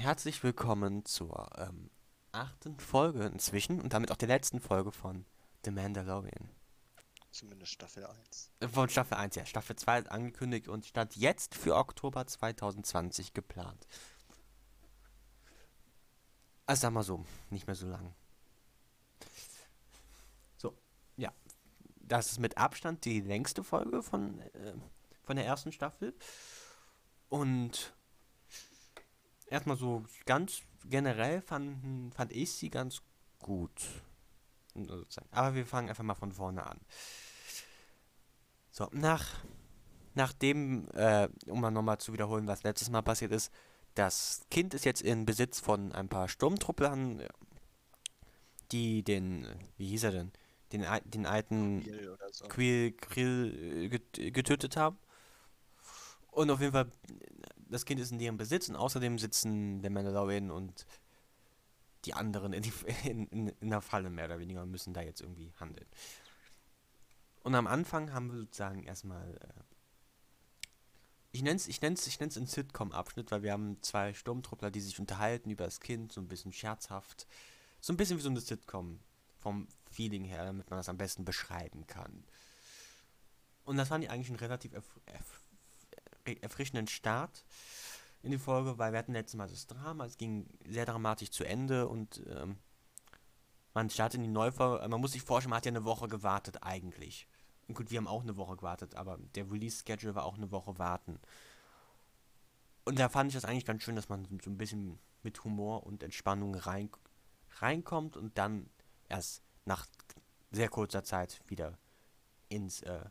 herzlich willkommen zur ähm, achten Folge inzwischen und damit auch der letzten Folge von The Mandalorian. Zumindest Staffel 1. Äh, Von Staffel 1, ja. Staffel 2 ist angekündigt und stand jetzt für Oktober 2020 geplant. Also sag mal so, nicht mehr so lang. So, ja. Das ist mit Abstand die längste Folge von, äh, von der ersten Staffel. Und erstmal so ganz generell fanden, fand ich sie ganz gut. Sozusagen. Aber wir fangen einfach mal von vorne an. So, nach, nachdem, äh, um mal nochmal zu wiederholen, was letztes Mal passiert ist, das Kind ist jetzt in Besitz von ein paar Sturmtrupplern, die den, wie hieß er denn, den, den alten oder so. Quill äh, get- getötet haben. Und auf jeden Fall, das Kind ist in deren Besitz und außerdem sitzen der Mandalorian und die anderen in, die, in, in, in der Falle mehr oder weniger und müssen da jetzt irgendwie handeln. Und am Anfang haben wir sozusagen erstmal, äh, ich nenne es ich nenn's, ich nenn's einen Sitcom-Abschnitt, weil wir haben zwei Sturmtruppler, die sich unterhalten über das Kind, so ein bisschen scherzhaft. So ein bisschen wie so eine Sitcom vom Feeling her, damit man das am besten beschreiben kann. Und das fand ich eigentlich einen relativ erf erf- erfrischenden Start in die Folge, weil wir hatten letztes Mal das Drama, es ging sehr dramatisch zu Ende und ähm, man startet in die neue Folge, man muss sich vorstellen, man hat ja eine Woche gewartet eigentlich. Und gut, wir haben auch eine Woche gewartet, aber der Release-Schedule war auch eine Woche warten. Und da fand ich das eigentlich ganz schön, dass man so ein bisschen mit Humor und Entspannung rein, reinkommt und dann erst nach sehr kurzer Zeit wieder ins, äh,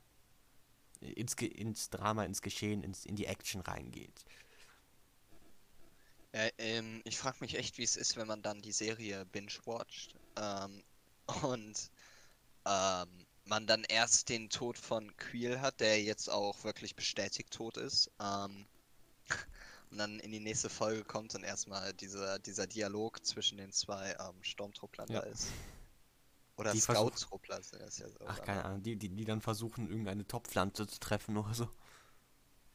ins, Ge- ins Drama, ins Geschehen, ins, in die Action reingeht. Ja, ähm, ich frage mich echt, wie es ist, wenn man dann die Serie binge-watcht ähm, und ähm, man dann erst den Tod von Queel hat, der jetzt auch wirklich bestätigt tot ist, ähm, und dann in die nächste Folge kommt und erstmal dieser, dieser Dialog zwischen den zwei ähm, Sturmtrupplern Ja. da ist. Oder Die versuch- Scout-Truppler sind das ja so. Ach, dann. keine Ahnung, die, die, die dann versuchen, irgendeine Topfpflanze zu treffen oder so.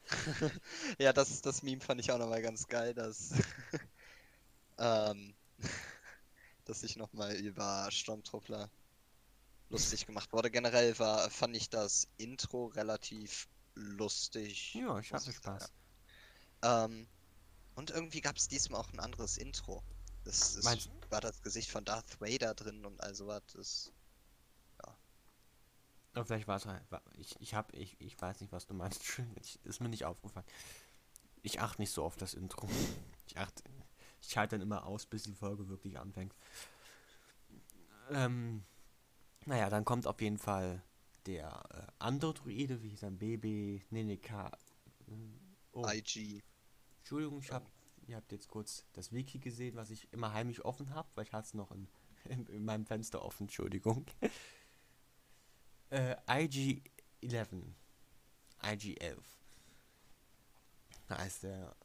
Ja, das, das Meme fand ich auch nochmal ganz geil, dass, ähm, dass sich nochmal über Sturmtruppler lustig gemacht wurde. Generell war, fand ich das Intro relativ lustig. Ja, ich hatte ich. Spaß. Ähm, und irgendwie gab es diesmal auch ein anderes Intro. Das, das Meinst- war das Gesicht von Darth Vader drin und all sowas. Das, Aber vielleicht war es halt, ich, ich hab, ich, ich weiß nicht, was du meinst. Ich, ist mir nicht aufgefallen. Ich achte nicht so auf das Intro. Ich achte, ich schalte dann immer aus, bis die Folge wirklich anfängt. Ähm, naja, dann kommt auf jeden Fall der äh, andere Druide, wie hieß er, nee, K. äh, Oh, IG. Entschuldigung, ich hab, ihr habt jetzt kurz das Wiki gesehen, was ich immer heimlich offen habe, weil ich hatte es noch in, in, in meinem Fenster offen, Entschuldigung. äh, IG-11. IG-11. Da ist der.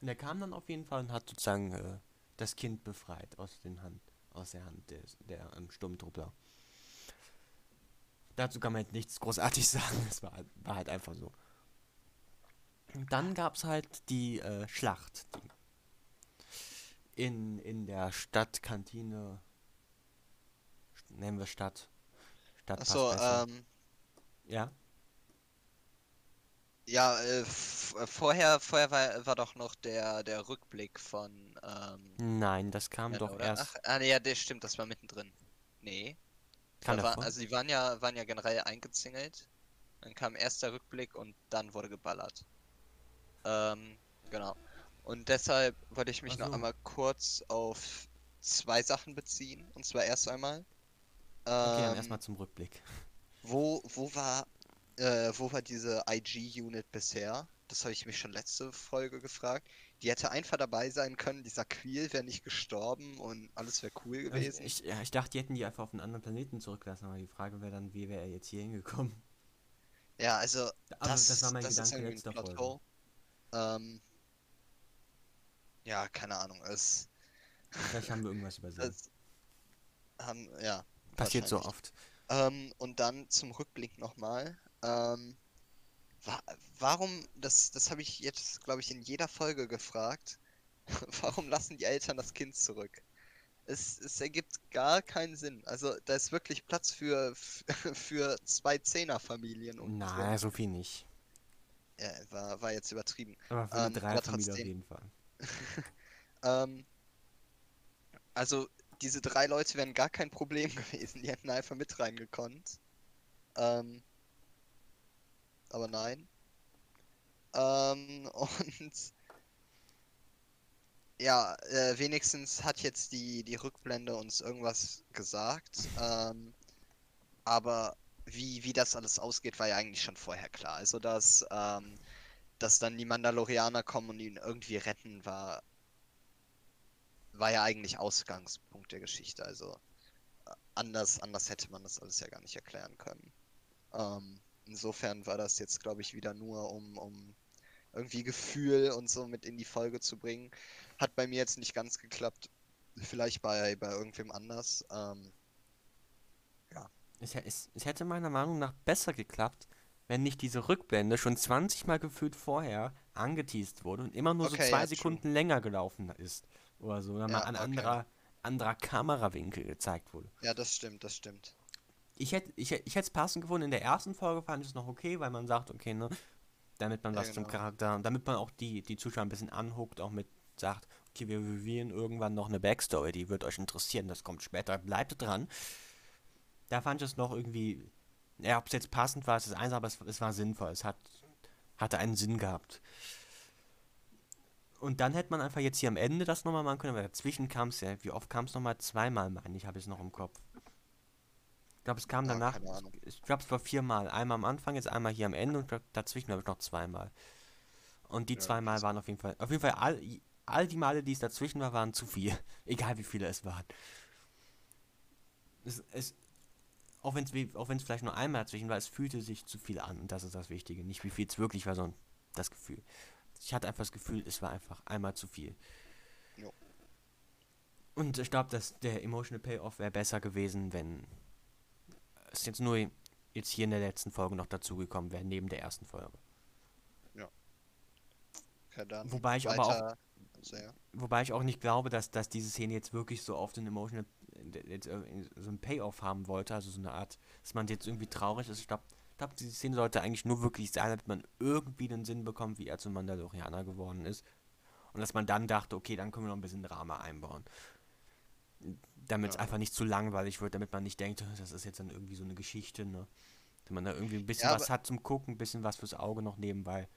Und der kam dann auf jeden Fall und hat sozusagen äh, das Kind befreit aus, den Hand, aus der Hand des, der ähm, Sturmtruppler. Dazu kann man jetzt nichts großartig sagen, es war, war halt einfach so. Und dann gab es halt die äh, Schlacht. Die in, in der Stadtkantine. Nennen wir Stadt. Stadt Achso, ähm, Ja? ja, äh, äh, vorher, vorher war, war doch noch der, der Rückblick von, ähm, Nein, das kam Ja, doch oder? erst. Ach, ah, nee, ja, das stimmt, das war mittendrin. Nee. kam war, also die waren ja, waren ja generell eingezingelt. Dann kam erst der Rückblick und dann wurde geballert. Ähm, genau. Und deshalb wollte ich mich Ach noch so. einmal kurz auf zwei Sachen beziehen. Und zwar erst einmal. okay, dann ähm, erstmal zum Rückblick. wo, wo war, äh, wo war diese IG-Unit bisher? Das habe ich mich schon letzte Folge gefragt. Die hätte einfach dabei sein können, dieser Queel wäre nicht gestorben und alles wäre cool Ich, gewesen. ich, ja, ich dachte, die hätten die einfach auf einen anderen Planeten zurücklassen, aber die Frage wäre dann, wie wäre er jetzt hier hingekommen? Ja, also Aber das, das war mein das Gedanke letzter Folge. Ähm, ja, keine Ahnung. Es, Vielleicht haben wir irgendwas übersehen. haben, ja. Passiert so oft. Ähm, und dann zum Rückblick nochmal. Ähm, wa warum, das, das habe ich jetzt, glaube ich, in jeder Folge gefragt. Warum lassen die Eltern das Kind zurück? Es, es ergibt gar keinen Sinn. Also da ist wirklich Platz für, für zwei Zehnerfamilien. und Nein, so viel nicht. Ja, war, war jetzt übertrieben. Aber für Ähm, eine aber Dreierfamilie auf jeden Fall. Ähm, also diese drei Leute wären gar kein Problem gewesen. Die hätten einfach mit reingekonnt. Ähm, aber nein. Ähm, und ja, äh, wenigstens hat jetzt die, die Rückblende uns irgendwas gesagt. Ähm, aber wie, wie das alles ausgeht, war ja eigentlich schon vorher klar. Also, dass, ähm, dass dann die Mandalorianer kommen und ihn irgendwie retten, war, war ja eigentlich Ausgangspunkt der Geschichte. Also, äh, anders, anders hätte man das alles ja gar nicht erklären können. Ähm, insofern war das jetzt, glaube ich, wieder nur um, um irgendwie Gefühl und so mit in die Folge zu bringen. Hat bei mir jetzt nicht ganz geklappt. Vielleicht bei, bei irgendwem anders. Ähm, Es, es, es hätte meiner Meinung nach besser geklappt, wenn nicht diese Rückblende schon 20 Mal gefühlt vorher angeteased wurde und immer nur Okay, so zwei ja, true. Sekunden länger gelaufen ist. Oder so. Oder mal Ja, ein okay. anderer, anderer Kamerawinkel gezeigt wurde. ja, das stimmt, das stimmt. Ich hätte ich, ich es passend gefunden. In der ersten Folge fand ich es noch okay, weil man sagt, okay, ne, damit man Ja, was zum genau. Charakter, damit man auch die, die Zuschauer ein bisschen anhuckt, auch mit sagt, okay, wir revealen irgendwann noch eine Backstory, die wird euch interessieren, das kommt später, bleibt dran. Da fand ich es noch irgendwie, ja, ob es jetzt passend war, ist das eins, aber es, es war sinnvoll, es hat, hatte einen Sinn gehabt. Und dann hätte man einfach jetzt hier am Ende das nochmal machen können, weil dazwischen kam es ja, wie oft kam es nochmal? Zweimal, meine ich, habe ich es noch im Kopf. Ich glaube, es kam Ja, danach, ich glaube, es war viermal. Einmal am Anfang, jetzt einmal hier am Ende und dazwischen habe ich noch zweimal. Und die Ja, zweimal waren auf jeden Fall, auf jeden Fall all, all die Male, die es dazwischen war, waren zu viel. Egal wie viele es waren. Es, es, auch wenn es auch wenn's vielleicht nur einmal dazwischen war, es fühlte sich zu viel an und das ist das Wichtige. Nicht wie viel es wirklich war, sondern das Gefühl. Ich hatte einfach das Gefühl, es war einfach einmal zu viel. Jo. Und ich glaube, dass der Emotional Payoff wäre besser gewesen, wenn es jetzt nur jetzt hier in der letzten Folge noch dazugekommen wäre, neben der ersten Folge. Dann Wobei ich aber auch- ja. Wobei ich auch nicht glaube, dass, dass diese Szene jetzt wirklich so oft den Emotional, jetzt so einen Payoff haben wollte, also so eine Art, dass man jetzt irgendwie traurig ist. Ich glaube, glaub, diese Szene sollte eigentlich nur wirklich sein, damit man irgendwie den Sinn bekommt, wie er zum Mandalorianer geworden ist. Und dass man dann dachte, okay, dann können wir noch ein bisschen Drama einbauen. Damit es Ja. einfach nicht zu langweilig wird, damit man nicht denkt, das ist jetzt dann irgendwie so eine Geschichte, ne? Dass man da irgendwie ein bisschen Ja, was hat zum Gucken, ein bisschen was fürs Auge noch nebenbei.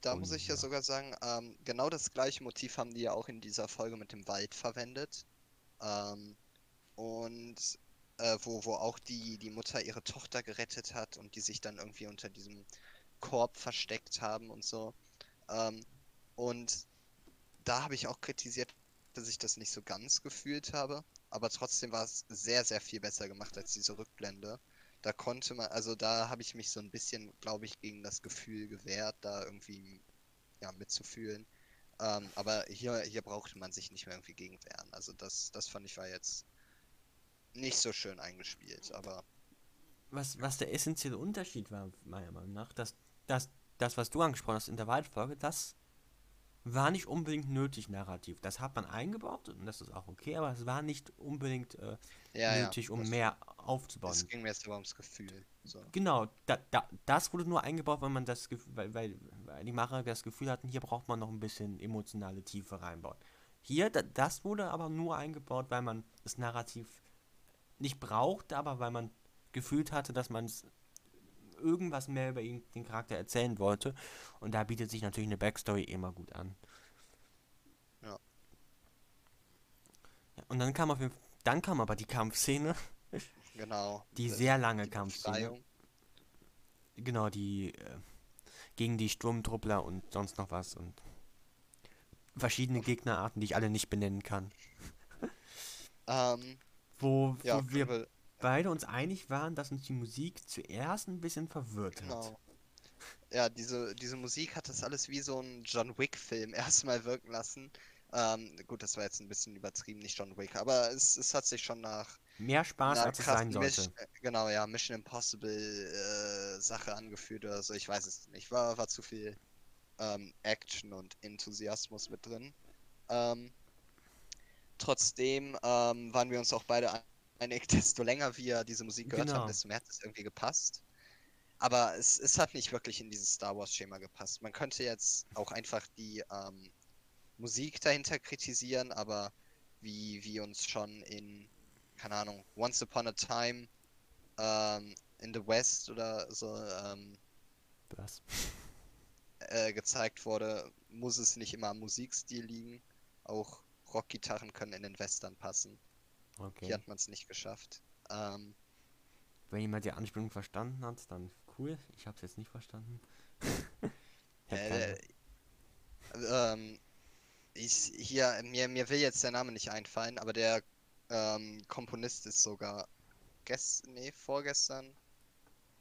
Da Und muss ich ja ja. sogar sagen, ähm, genau das gleiche Motiv haben die ja auch in dieser Folge mit dem Wald verwendet. Ähm, und äh, wo, wo auch die, die Mutter ihre Tochter gerettet hat und die sich dann irgendwie unter diesem Korb versteckt haben und so. Ähm, und da habe ich auch kritisiert, dass ich das nicht so ganz gefühlt habe. Aber trotzdem war es sehr, sehr viel besser gemacht als diese Rückblende. Da konnte man, also da habe ich mich so ein bisschen, glaube ich, gegen das Gefühl gewehrt, da irgendwie ja, mitzufühlen. Ähm, aber hier, hier brauchte man sich nicht mehr irgendwie gegen wehren. Also das, das fand ich war jetzt nicht so schön eingespielt, aber was, was der essentielle Unterschied war, meiner Meinung nach, dass, dass das, was du angesprochen hast in der Waldfolge, das war nicht unbedingt nötig narrativ. Das hat man eingebaut und das ist auch okay, aber es war nicht unbedingt äh, ja, nötig, ja. um mehr aufzubauen. Es ging mir jetzt aber ums Gefühl. So. Genau, da, da, das wurde nur eingebaut, weil man das weil, weil, weil die Macher das Gefühl hatten, hier braucht man noch ein bisschen emotionale Tiefe reinbauen. Hier, da, das wurde aber nur eingebaut, weil man das Narrativ nicht brauchte, aber weil man gefühlt hatte, dass man es irgendwas mehr über ihn, den Charakter erzählen wollte. Und da bietet sich natürlich eine Backstory immer gut an. Ja. ja und dann kam auf jeden Fall, dann kam aber die Kampfszene, Genau. die sehr lange die Kampfszene. Befreiung. Genau, die äh, gegen die Sturmtruppler und sonst noch was und verschiedene Gegnerarten, die ich alle nicht benennen kann. Ähm, Wo, ja, wo können wir- beide uns einig waren, dass uns die Musik zuerst ein bisschen verwirrt hat. Genau. Ja, diese, diese Musik hat das alles wie so ein John Wick-Film erstmal wirken lassen. Ähm, gut, das war jetzt ein bisschen übertrieben, nicht John Wick, aber es, es hat sich schon nach Mehr Spaß, als es sein sollte. Misch- äh, genau, ja, Mission Impossible äh, Sache angeführt oder so, ich weiß es nicht. War, war zu viel ähm, Action und Enthusiasmus mit drin. Ähm, trotzdem ähm, waren wir uns auch beide einig, desto länger wir diese Musik gehört Genau. haben, desto mehr hat es irgendwie gepasst. Aber es, es hat nicht wirklich in dieses Star Wars-Schema gepasst. Man könnte jetzt auch einfach die ähm, Musik dahinter kritisieren, aber wie, wie uns schon in, keine Ahnung, Once Upon a Time ähm, in the West oder so ähm, Was? äh, gezeigt wurde, muss es nicht immer am Musikstil liegen. Auch Rockgitarren können in den Western passen. Okay. Hier hat man es nicht geschafft. Ähm, Wenn jemand die Anspielung verstanden hat, dann cool. Ich habe es jetzt nicht verstanden. Äh, ähm, ich, hier, mir, mir will jetzt der Name nicht einfallen, aber der ähm, Komponist ist sogar gest nee, vorgestern,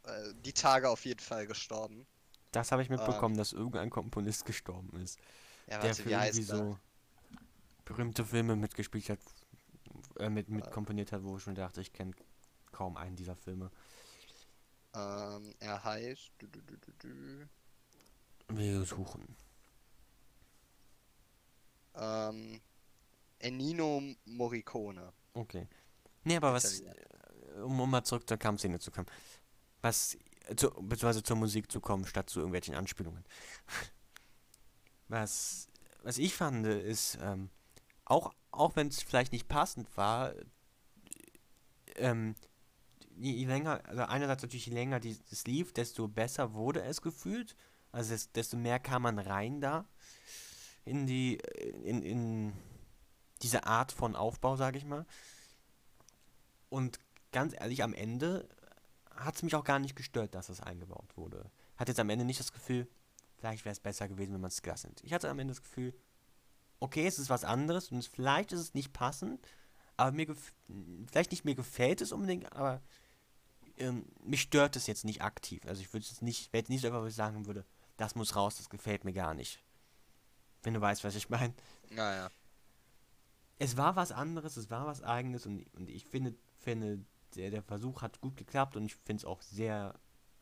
äh, die Tage auf jeden Fall gestorben. das habe ich mitbekommen, dass irgendein Komponist gestorben ist. Ja, der warte, für wie heißt irgendwie so berühmte Filme mitgespielt hat, äh, mit, mit Äh. komponiert hat, wo ich schon dachte, ich kenne kaum einen dieser Filme. Ähm, er heißt. Du, du, du, Wir suchen. ähm, Ennino Morricone. Okay. Nee, aber was, äh, um, um mal zurück zur Kampfszene zu kommen, was, zu, beziehungsweise zur Musik zu kommen, statt zu irgendwelchen Anspielungen. Was, was ich fand, ist, ähm, auch, auch wenn es vielleicht nicht passend war, ähm, je, länger, also einerseits natürlich je länger es lief, desto besser wurde es gefühlt. Also des, desto mehr kam man rein da in die, in, in diese Art von Aufbau, sage ich mal. Und ganz ehrlich, am Ende hat es mich auch gar nicht gestört, dass es eingebaut wurde. Hatte jetzt am Ende nicht das Gefühl, vielleicht wäre es besser gewesen, wenn man es gelassen hätte. Ich hatte am Ende das Gefühl, okay, es ist was anderes und vielleicht ist es nicht passend, aber mir vielleicht nicht mir gefällt es unbedingt, aber ähm, mich stört es jetzt nicht aktiv. Also ich würde es nicht, wäre jetzt nicht so einfach, wo ich sagen würde, das muss raus, das gefällt mir gar nicht. Wenn du weißt, was ich meine Naja. es war was anderes, es war was eigenes und, und ich finde, finde der, der Versuch hat gut geklappt und ich finde es auch sehr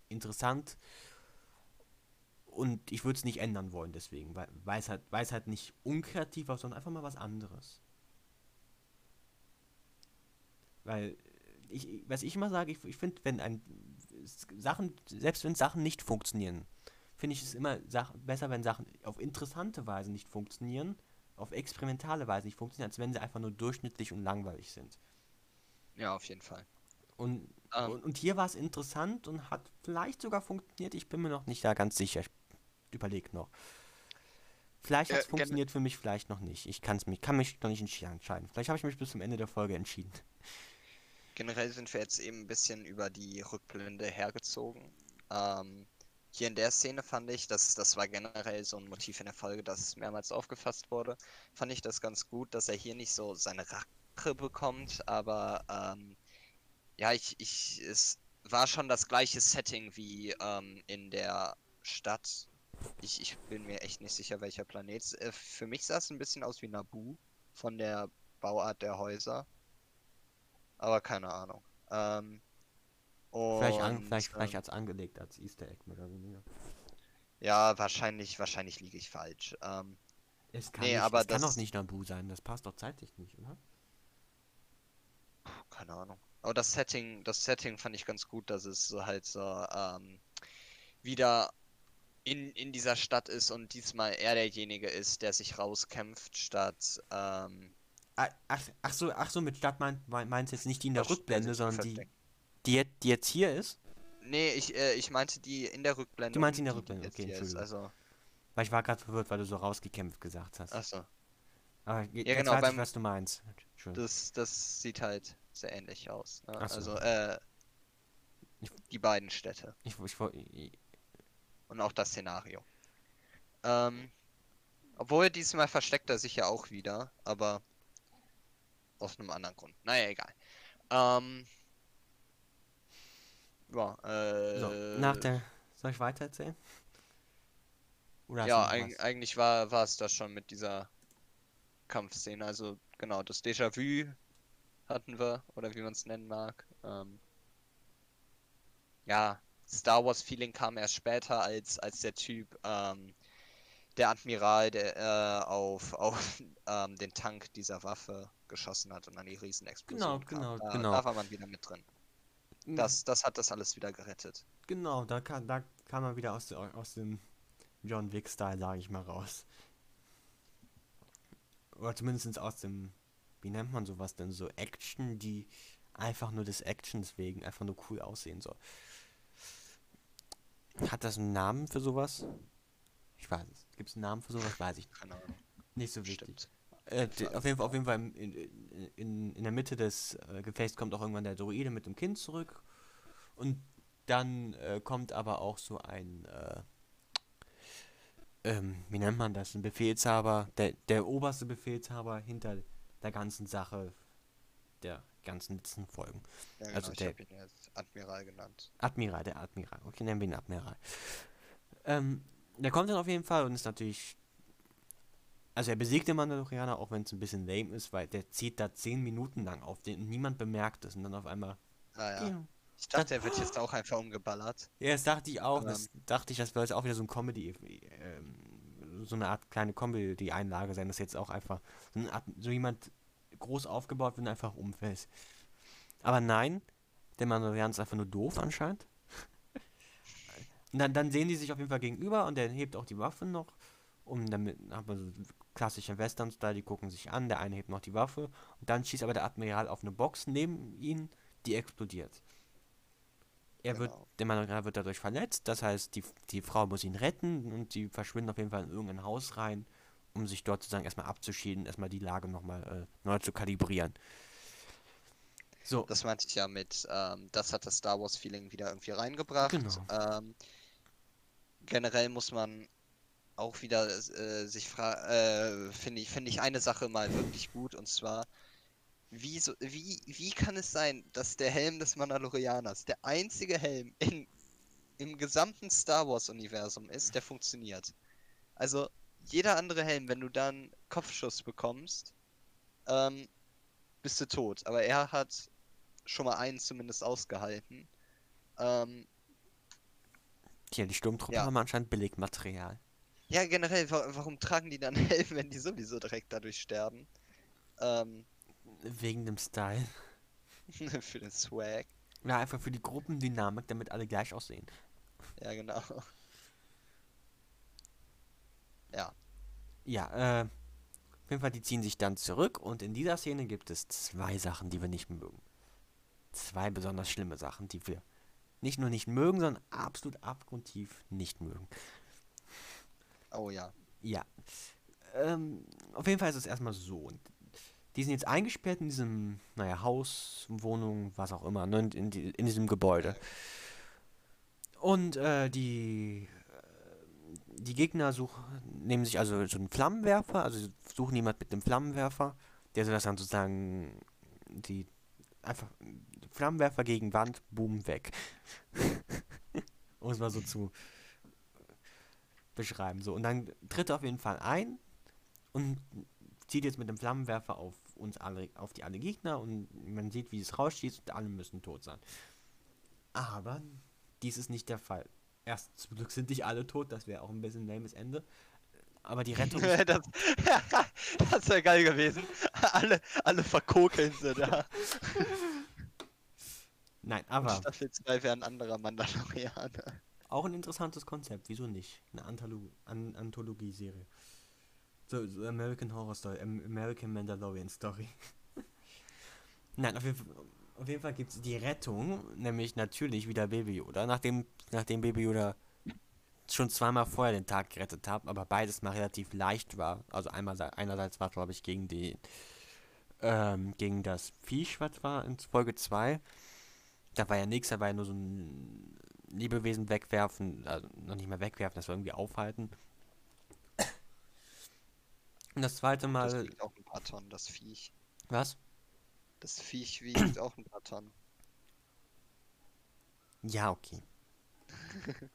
interessant. Und ich würde es nicht ändern wollen deswegen, weil es halt, weil es halt nicht unkreativ war, sondern einfach mal was anderes. Weil ich, was ich immer sage, ich, ich finde, wenn ein Sachen, selbst wenn Sachen nicht funktionieren, finde ich es immer Sach besser, wenn Sachen auf interessante Weise nicht funktionieren, auf experimentale Weise nicht funktionieren, als wenn sie einfach nur durchschnittlich und langweilig sind. Ja, auf jeden Fall. Und, Ähm, und, und hier war es interessant und hat vielleicht sogar funktioniert. Ich bin mir noch nicht da ganz sicher. Ich überlege noch. Vielleicht Äh, hat es gen- funktioniert für mich, vielleicht noch nicht. Ich kann's mich, kann mich noch nicht entscheiden. Vielleicht habe ich mich bis zum Ende der Folge entschieden. Generell sind wir jetzt eben ein bisschen über die Rückblende hergezogen. Ähm, hier in der Szene fand ich, dass das war generell so ein Motiv in der Folge, das mehrmals aufgefasst wurde. Fand ich das ganz gut, dass er hier nicht so seine Rache bekommt, aber ähm, ja, ich, ich, es war schon das gleiche Setting wie ähm, in der Stadt. Ich, ich bin mir echt nicht sicher, welcher Planet. Äh, Für mich sah es ein bisschen aus wie Naboo von der Bauart der Häuser. Aber keine Ahnung. Ähm, vielleicht an, vielleicht, vielleicht ähm, als angelegt, als Easter Egg mehr oder weniger. ja, wahrscheinlich, wahrscheinlich liege ich falsch. Ähm, Es kann, Nee, nicht, aber es kann das- doch nicht Nabu sein. Das passt doch zeitlich nicht, oder? keine Ahnung. Aber das Setting, das Setting fand ich ganz gut, dass es so halt so ähm, wieder in, in dieser Stadt ist und diesmal er derjenige ist, der sich rauskämpft, statt ähm, Ah, Ach, ach so, ach so, mit Stadt mein- meinst du jetzt nicht die in der Versteck- Rückblende, sondern die, die, jetzt- die jetzt hier ist? Nee, ich, äh, ich meinte die in der Rückblende. Du meinst in der Rückblende, okay, ist. Entschuldigung. Also, Weil ich war gerade verwirrt, weil du so rausgekämpft gesagt hast. achso. Aber je- Ja, genau, weiß ich, was du meinst. Das, das sieht halt sehr ähnlich aus. Ne? Ach so. Also, äh, Ich- die beiden Städte. Ich, ich, ich, Und auch das Szenario. Ähm, obwohl diesmal versteckt er sich ja auch wieder, aber aus einem anderen Grund. Naja, egal. Ähm, ja, äh, so, nach der. Soll ich weiter erzählen? Oder ja, eig was? eigentlich war war es das schon mit dieser Kampfszene. Also genau, das Déjà-vu hatten wir, oder wie man es nennen mag. Ähm, ja, Star Wars Feeling kam erst später, als als der Typ ähm, der Admiral, der äh, auf, auf ähm, den Tank dieser Waffe geschossen hat und dann die Riesenexplosion Genau, genau, kam. Da, genau. da war man wieder mit drin. Mhm. Das, das hat das alles wieder gerettet. Genau, da kam, da kam er wieder aus, der, aus dem John Wick-Style, sage ich mal, raus. Oder zumindest aus dem, wie nennt man sowas denn, so Action, die einfach nur des Actions wegen einfach nur cool aussehen soll. Hat das einen Namen für sowas? Ich weiß es. Gibt es einen Namen für sowas? Weiß ich nicht. Keine Ahnung. Nicht so wichtig. Äh, auf jeden Fall, auf jeden Fall in, in, in, in der Mitte des äh, Gefechts kommt auch irgendwann der Droide mit dem Kind zurück. Und dann äh, kommt aber auch so ein, äh, ähm, wie nennt man das, ein Befehlshaber, der, der oberste Befehlshaber hinter der ganzen Sache, der ganzen letzten Folgen. Ja, genau, Also ich der- ihn jetzt Admiral genannt. Admiral, der Admiral. Okay, nennen wir ihn Admiral. Ähm, der kommt dann auf jeden Fall und ist natürlich. Also er besiegt den Mandalorianer, auch wenn es ein bisschen lame ist, weil der zieht da 10 Minuten lang auf den und niemand bemerkt es und dann auf einmal. Ah ja. Ich dachte, er wird jetzt auch einfach umgeballert. ja das dachte ich auch. Ähm. Das dachte ich, das wird jetzt auch wieder so ein Comedy, ähm, so eine Art kleine Comedy-Einlage sein, dass jetzt auch einfach so, eine Art, so jemand groß aufgebaut wird und einfach umfällt. Aber nein, der Mandalorianer ist einfach nur doof anscheinend. Und dann, dann sehen die sich auf jeden Fall gegenüber und der hebt auch die Waffen noch. Und damit hat man so klassische Western-Style, die gucken sich an, der eine hebt noch die Waffe und dann schießt aber der Admiral auf eine Box neben ihn, die explodiert. Er wird, Genau. der Mandalorianer wird dadurch verletzt, das heißt, die, die Frau muss ihn retten und die verschwinden auf jeden Fall in irgendein Haus rein, um sich dort sozusagen erstmal abzuschieden, erstmal die Lage nochmal äh, neu zu kalibrieren. So, Das meinte ich ja mit, ähm, das hat das Star Wars Feeling wieder irgendwie reingebracht. Genau. Ähm, generell muss man auch wieder äh, sich fragen, äh, finde ich, finde ich eine Sache mal wirklich gut und zwar, wie, so, wie, wie kann es sein, dass der Helm des Mandalorianers der einzige Helm in, im gesamten Star Wars Universum ist, der funktioniert? Also, jeder andere Helm, wenn du dann Kopfschuss bekommst, ähm, bist du tot. Aber er hat schon mal einen zumindest ausgehalten. Ähm, hier, die Sturmtruppen ja. haben anscheinend Billigmaterial. ja, generell, wa warum tragen die dann Helm, wenn die sowieso direkt dadurch sterben? Ähm, Wegen dem Style. für den Swag. Ja, einfach für die Gruppendynamik, damit alle gleich aussehen. Ja, genau. Ja, Ja, äh, auf jeden Fall, die ziehen sich dann zurück und in dieser Szene gibt es zwei Sachen, die wir nicht mögen. Zwei besonders schlimme Sachen, die wir nicht nur nicht mögen, sondern absolut abgrundtief nicht mögen. oh ja. Ja. Ähm, auf jeden Fall ist es erstmal so. Die sind jetzt eingesperrt in diesem, naja, Haus, Wohnung, was auch immer, ne, in, in, in diesem Gebäude. Und äh, die, die Gegner suchen, nehmen sich also so einen Flammenwerfer, also suchen jemand mit dem Flammenwerfer, der soll das dann sozusagen die einfach Flammenwerfer gegen Wand, boom, weg. um es mal so zu beschreiben. So, und dann tritt er auf jeden Fall ein und zieht jetzt mit dem Flammenwerfer auf uns alle, auf die alle Gegner und man sieht, wie es rausschießt und alle müssen tot sein. Aber dies ist nicht der Fall. Erst zum Glück sind nicht alle tot, das wäre auch ein bisschen ein lames Ende. Aber die Rettung das das wäre geil gewesen. Alle, alle verkokeln sie da. nein, aber Staffel 2 wäre ein anderer Mandalorianer. auch ein interessantes Konzept, wieso nicht? Eine Antholo An Anthologie-Serie. So, so American Horror Story, Am American Mandalorian Story. Nein, auf jeden Fall, auf jeden Fall gibt es die Rettung, nämlich natürlich wieder Baby Yoda, nachdem, nachdem Baby Yoda schon zweimal vorher den Tag gerettet hat, aber beides mal relativ leicht war. Also einmal einerseits war glaube ich gegen die ähm, gegen das Viech, was war in Folge 2. Da war ja nichts, da war ja nur so ein Lebewesen wegwerfen, also noch nicht mal wegwerfen, das war irgendwie aufhalten. Und das zweite Das Mal, wiegt auch ein paar Tonnen, das Viech. was? Das Viech wiegt auch ein paar Tonnen. Ja, okay.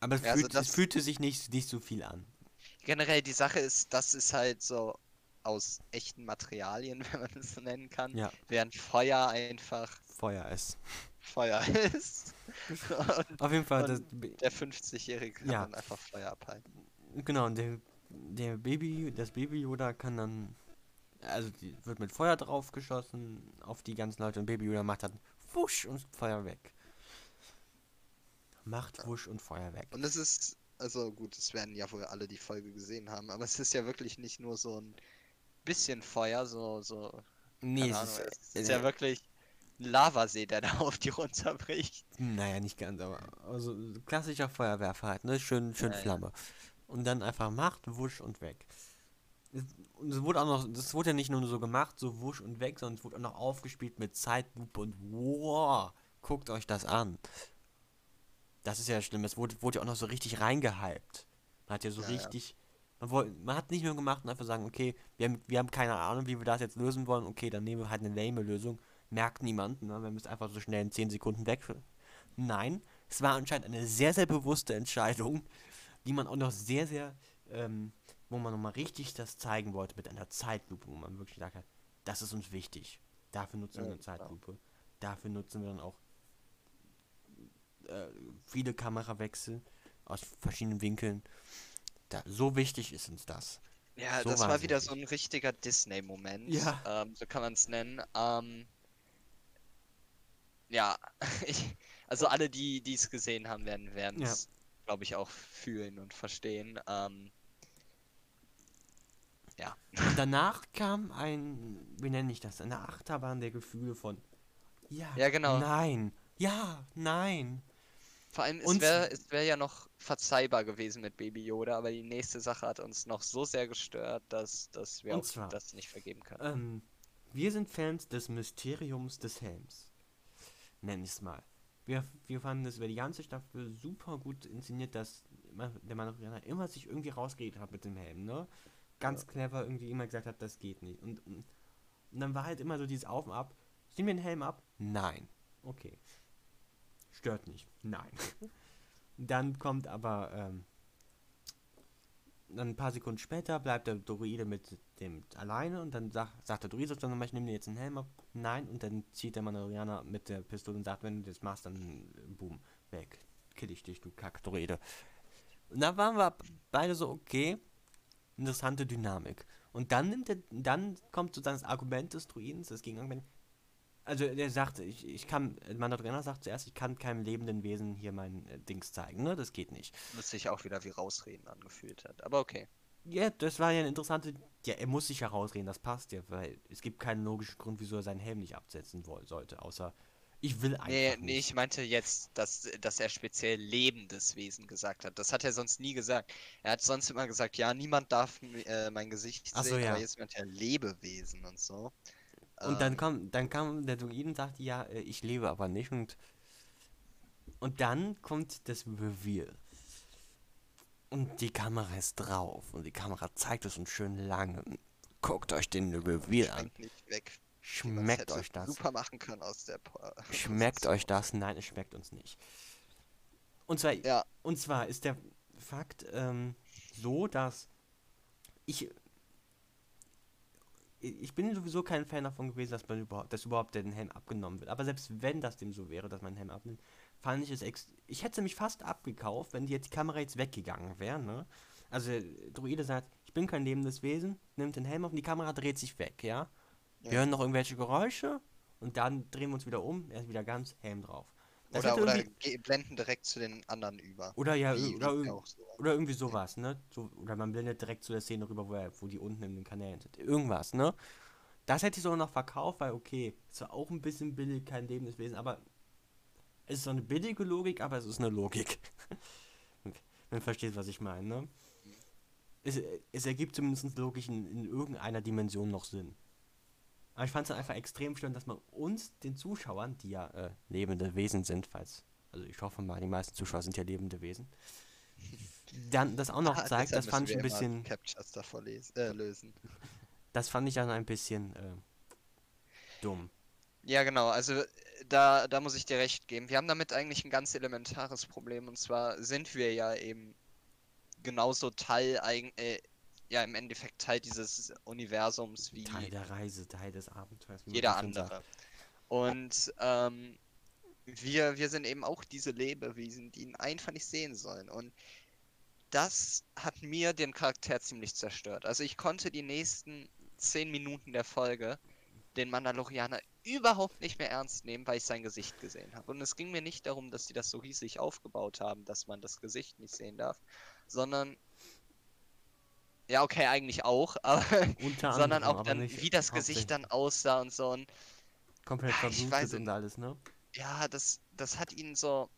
Aber es, Ja, also fühlt, das- es fühlte sich nicht, nicht so viel an. Generell, die Sache ist, das ist halt so aus echten Materialien, wenn man es so nennen kann. Ja, Während Feuer einfach Feuer ist. Feuer ist. Und Auf jeden Fall, der 50-Jährige kann Ja. einfach Feuer abhalten. genau, und der, der Baby, das Baby Yoda kann dann, also die, wird mit Feuer drauf geschossen auf die ganzen Leute und Baby Yoda macht dann wusch und Feuer weg. Macht wusch und Feuer weg. Und es ist, also gut, es werden ja wohl alle die Folge gesehen haben, aber es ist ja wirklich nicht nur so ein bisschen Feuer, so, so, Nee, es Ahnung, ist, es ist äh, ja wirklich ein Lavasee, der da auf die runterbricht. Naja, nicht ganz, aber also klassischer Feuerwerfer halt, ne? Schön, schön Ja, ja. Und dann einfach macht, wusch und weg. Und es wurde auch noch, das wurde ja nicht nur so gemacht, so wusch und weg, sondern es wurde auch noch aufgespielt mit Zeitlupe und wow, guckt euch das an. Das ist ja schlimm, es wurde, wurde ja auch noch so richtig reingehypt. Man hat ja so Ja, ja. richtig, man, woll, man hat nicht nur gemacht und einfach sagen, okay, wir haben, wir haben keine Ahnung, wie wir das jetzt lösen wollen, okay, dann nehmen wir halt eine lame Lösung, merkt niemand, ne? wir müssen einfach so schnell in 10 Sekunden weg. Nein, es war anscheinend eine sehr, sehr bewusste Entscheidung, die man auch noch sehr, sehr, ähm, wo man nochmal richtig das zeigen wollte mit einer Zeitlupe, wo man wirklich gesagt hat, das ist uns wichtig. Dafür nutzen wir Ja, eine klar. Zeitlupe. Dafür nutzen wir dann auch äh, viele Kamerawechsel aus verschiedenen Winkeln. Da, so wichtig ist uns das. Ja, So das war wieder so ein richtiger Disney-Moment. Ja. Ähm, so kann man es nennen. Ähm, ja, ich, also alle, die es gesehen haben, werden Ja. es, glaube ich, auch fühlen und verstehen. Ähm, ja. Danach kam ein, wie nenne ich das, eine Achterbahn der Gefühle von ja, Ja, genau. nein, ja, nein. Vor allem, es wäre es wär ja noch verzeihbar gewesen mit Baby Yoda, aber die nächste Sache hat uns noch so sehr gestört, dass, dass wir zwar- das nicht vergeben können. Ähm, wir sind Fans des Mysteriums des Helms. Nenn ich es mal. Wir, wir fanden es über die ganze Staffel super gut inszeniert, dass der Mandalorianer immer sich irgendwie rausgeredet hat mit dem Helm, ne? Ganz clever irgendwie immer gesagt hat, das geht nicht. Und, und, und dann war halt immer so dieses Auf und Ab. Ziehen wir den Helm ab? Nein. Okay. Stört nicht. Nein. dann kommt aber, ähm, dann ein paar Sekunden später bleibt der Droide mit dem alleine und dann sag, sagt der Droide dann ich nehme dir jetzt einen Helm ab. Nein, und dann zieht der Mandalorianer mit der Pistole und sagt, wenn du das machst, dann äh, boom, weg. Kill ich dich, du Kack-Droide. Und da waren wir beide so, okay, interessante Dynamik. Und dann nimmt er, dann kommt sozusagen das Argument des Druidens, das Gegenargument. Also der sagt, ich, ich kann, Mandalorianer sagt zuerst, ich kann keinem lebenden Wesen hier mein äh, Dings zeigen, ne? Das geht nicht. Das sich auch wieder wie Rausreden angefühlt hat. Aber okay. Ja, das war ja eine interessante. Ja, er muss sich herausreden, das passt ja, weil es gibt keinen logischen Grund, wieso er seinen Helm nicht absetzen sollte, außer ich will einfach. Nee, nee, nicht. ich meinte jetzt, dass, dass er speziell lebendes Wesen gesagt hat. Das hat er sonst nie gesagt. Er hat sonst immer gesagt, ja, niemand darf äh, mein Gesicht Ach so, sehen, ja. aber jetzt meint er Lebewesen und so. Und dann Ähm, kam, dann kam der Druiden und sagte, ja, äh, ich lebe aber nicht und und dann kommt das Reveal. Und die Kamera ist drauf und die Kamera zeigt es uns schön lange. Guckt euch den Reveal an. schmeckt nicht weg. Schmeckt euch das. Super machen können aus der Po- Schmeckt euch das? Nein, es schmeckt uns nicht. Und zwar, Ja. und zwar ist der Fakt ähm, so, dass ich ich bin sowieso kein Fan davon gewesen, dass man überhaupt, dass überhaupt den Helm abgenommen wird. Aber selbst wenn das dem so wäre, dass man den Helm abnimmt, fand ich es ex ich hätte mich fast abgekauft, wenn die jetzt die Kamera jetzt weggegangen wäre, ne? Also Druide sagt, ich bin kein lebendes Wesen, nimmt den Helm auf und die Kamera dreht sich weg, ja? Wir Ja. hören noch irgendwelche Geräusche und dann drehen wir uns wieder um, er ist wieder ganz Helm drauf. Das Oder, oder blenden direkt zu den anderen über. oder ja, Wie- oder, auch so. oder irgendwie sowas, ne? So, oder man blendet direkt zu der Szene rüber, wo, er, wo die unten in den Kanälen sind. Irgendwas, ne? Das hätte ich sogar noch verkauft, weil okay, ist zwar auch ein bisschen billig, kein lebendes Wesen, aber es ist so eine billige Logik, aber es ist eine Logik. Wenn du verstehst, was ich meine, ne? Es, es ergibt zumindest logisch in, in irgendeiner Dimension noch Sinn. Aber ich fand es dann einfach extrem schön, dass man uns, den Zuschauern, die ja äh, lebende Wesen sind, falls, also ich hoffe mal, die meisten Zuschauer sind ja lebende Wesen, dann das auch noch Ah, zeigt, das fand ich ein bisschen, Captures davor lesen, äh, lösen. das fand ich dann ein bisschen äh, dumm. Ja, genau. Also da, da muss ich dir recht geben. Wir haben damit eigentlich ein ganz elementares Problem. Und zwar sind wir ja eben genauso Teil, äh, ja im Endeffekt Teil dieses Universums wie Teil der Reise, Teil des Abenteuers. jeder sagt. andere. Und ähm, wir, wir sind eben auch diese Lebewesen, die ihn einfach nicht sehen sollen. Und das hat mir den Charakter ziemlich zerstört. Also ich konnte die nächsten zehn Minuten der Folge den Mandalorianer überhaupt nicht mehr ernst nehmen, weil ich sein Gesicht gesehen habe. Und es ging mir nicht darum, dass die das so riesig aufgebaut haben, dass man das Gesicht nicht sehen darf, sondern ja, okay, eigentlich auch, aber Unter sondern auch dann, wie das Gesicht dann aussah und so. Und Komplett verblutet und alles, ne? ja, das, das hat ihn so.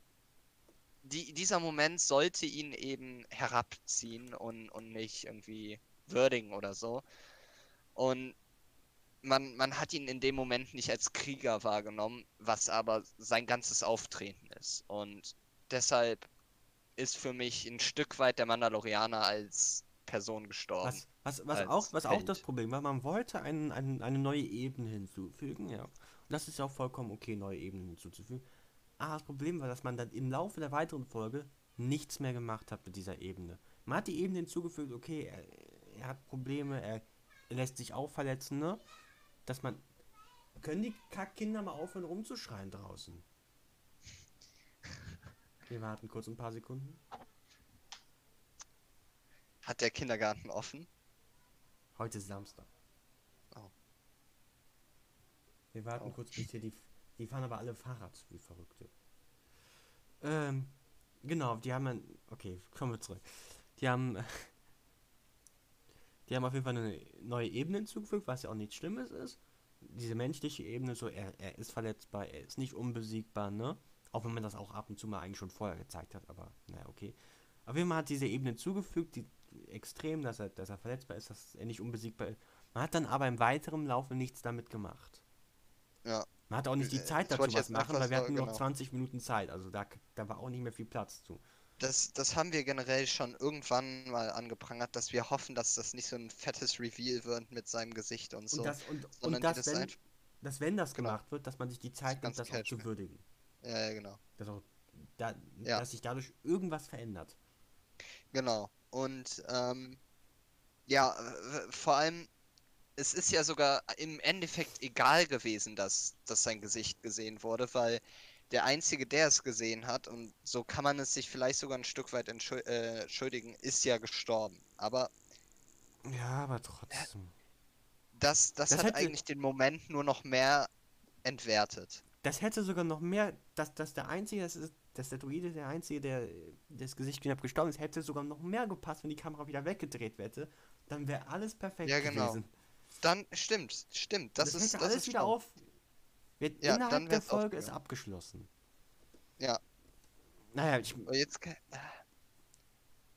Die, dieser Moment sollte ihn eben herabziehen und, und nicht irgendwie würdigen oder so. Und man, man hat ihn in dem Moment nicht als Krieger wahrgenommen, was aber sein ganzes Auftreten ist. Und deshalb ist für mich ein Stück weit der Mandalorianer als Person gestorben. Was, was, was, auch, was auch das Problem war, man wollte einen, einen, eine neue Ebene hinzufügen, ja. Und das ist ja auch vollkommen okay, neue Ebenen hinzuzufügen. Aber das Problem war, dass man dann im Laufe der weiteren Folge nichts mehr gemacht hat mit dieser Ebene. Man hat die Ebene hinzugefügt, okay, er, er hat Probleme, er, er lässt sich auch verletzen, ne? Dass man. Können die Kackkinder mal aufhören rumzuschreien draußen? Wir warten kurz ein paar Sekunden. Hat der Kindergarten offen? Heute ist Samstag. Oh. Wir warten Oh. kurz, bis hier die. Die fahren aber alle Fahrrad wie Verrückte. Ähm, genau, die haben ein. Okay, kommen wir zurück. Die haben. Die haben auf jeden Fall eine neue Ebene hinzugefügt, was ja auch nichts Schlimmes ist. Diese menschliche Ebene, so er, er ist verletzbar, er ist nicht unbesiegbar, ne? Auch wenn man das auch ab und zu mal eigentlich schon vorher gezeigt hat, aber naja, okay. Auf jeden Fall hat diese Ebene hinzugefügt, die extrem, dass er, dass er verletzbar ist, dass er nicht unbesiegbar ist. Man hat dann aber im weiteren Laufe nichts damit gemacht. Ja. Man hat auch nicht die Äh, Zeit dazu was machen, weil wir hatten nur noch genau. 20 Minuten Zeit. Also da, da war auch nicht mehr viel Platz zu. Das, das haben wir generell schon irgendwann mal angeprangert, dass wir hoffen, dass das nicht so ein fettes Reveal wird mit seinem Gesicht und so. Und das, und, sondern und die das, wenn, dass wenn das Genau. gemacht wird, dass man sich die Zeit nimmt, das auch zu würdigen. Ja, ja, genau. Dass, auch, da, Ja. dass sich dadurch irgendwas verändert. Genau. Und ähm, ja, vor allem, es ist ja sogar im Endeffekt egal gewesen, dass, dass sein Gesicht gesehen wurde, weil der Einzige, der es gesehen hat, und so kann man es sich vielleicht sogar ein Stück weit entschuld äh, entschuldigen, ist ja gestorben. Aber Ja, aber trotzdem. das, das, Das hat hätte- eigentlich den Moment nur noch mehr entwertet. Das hätte sogar noch mehr, dass, dass der Einzige, das ist, dass der Druide der Einzige, der das Gesicht knapp gestorben ist, hätte sogar noch mehr gepasst, wenn die Kamera wieder weggedreht hätte. Dann wäre alles perfekt Ja, genau. gewesen. Dann stimmt, stimmt. Das, ist hätte das alles ist wieder auf. Wird Ja, innerhalb dann der Folge ist abgeschlossen. Ja. Naja, ich, Aber jetzt ke-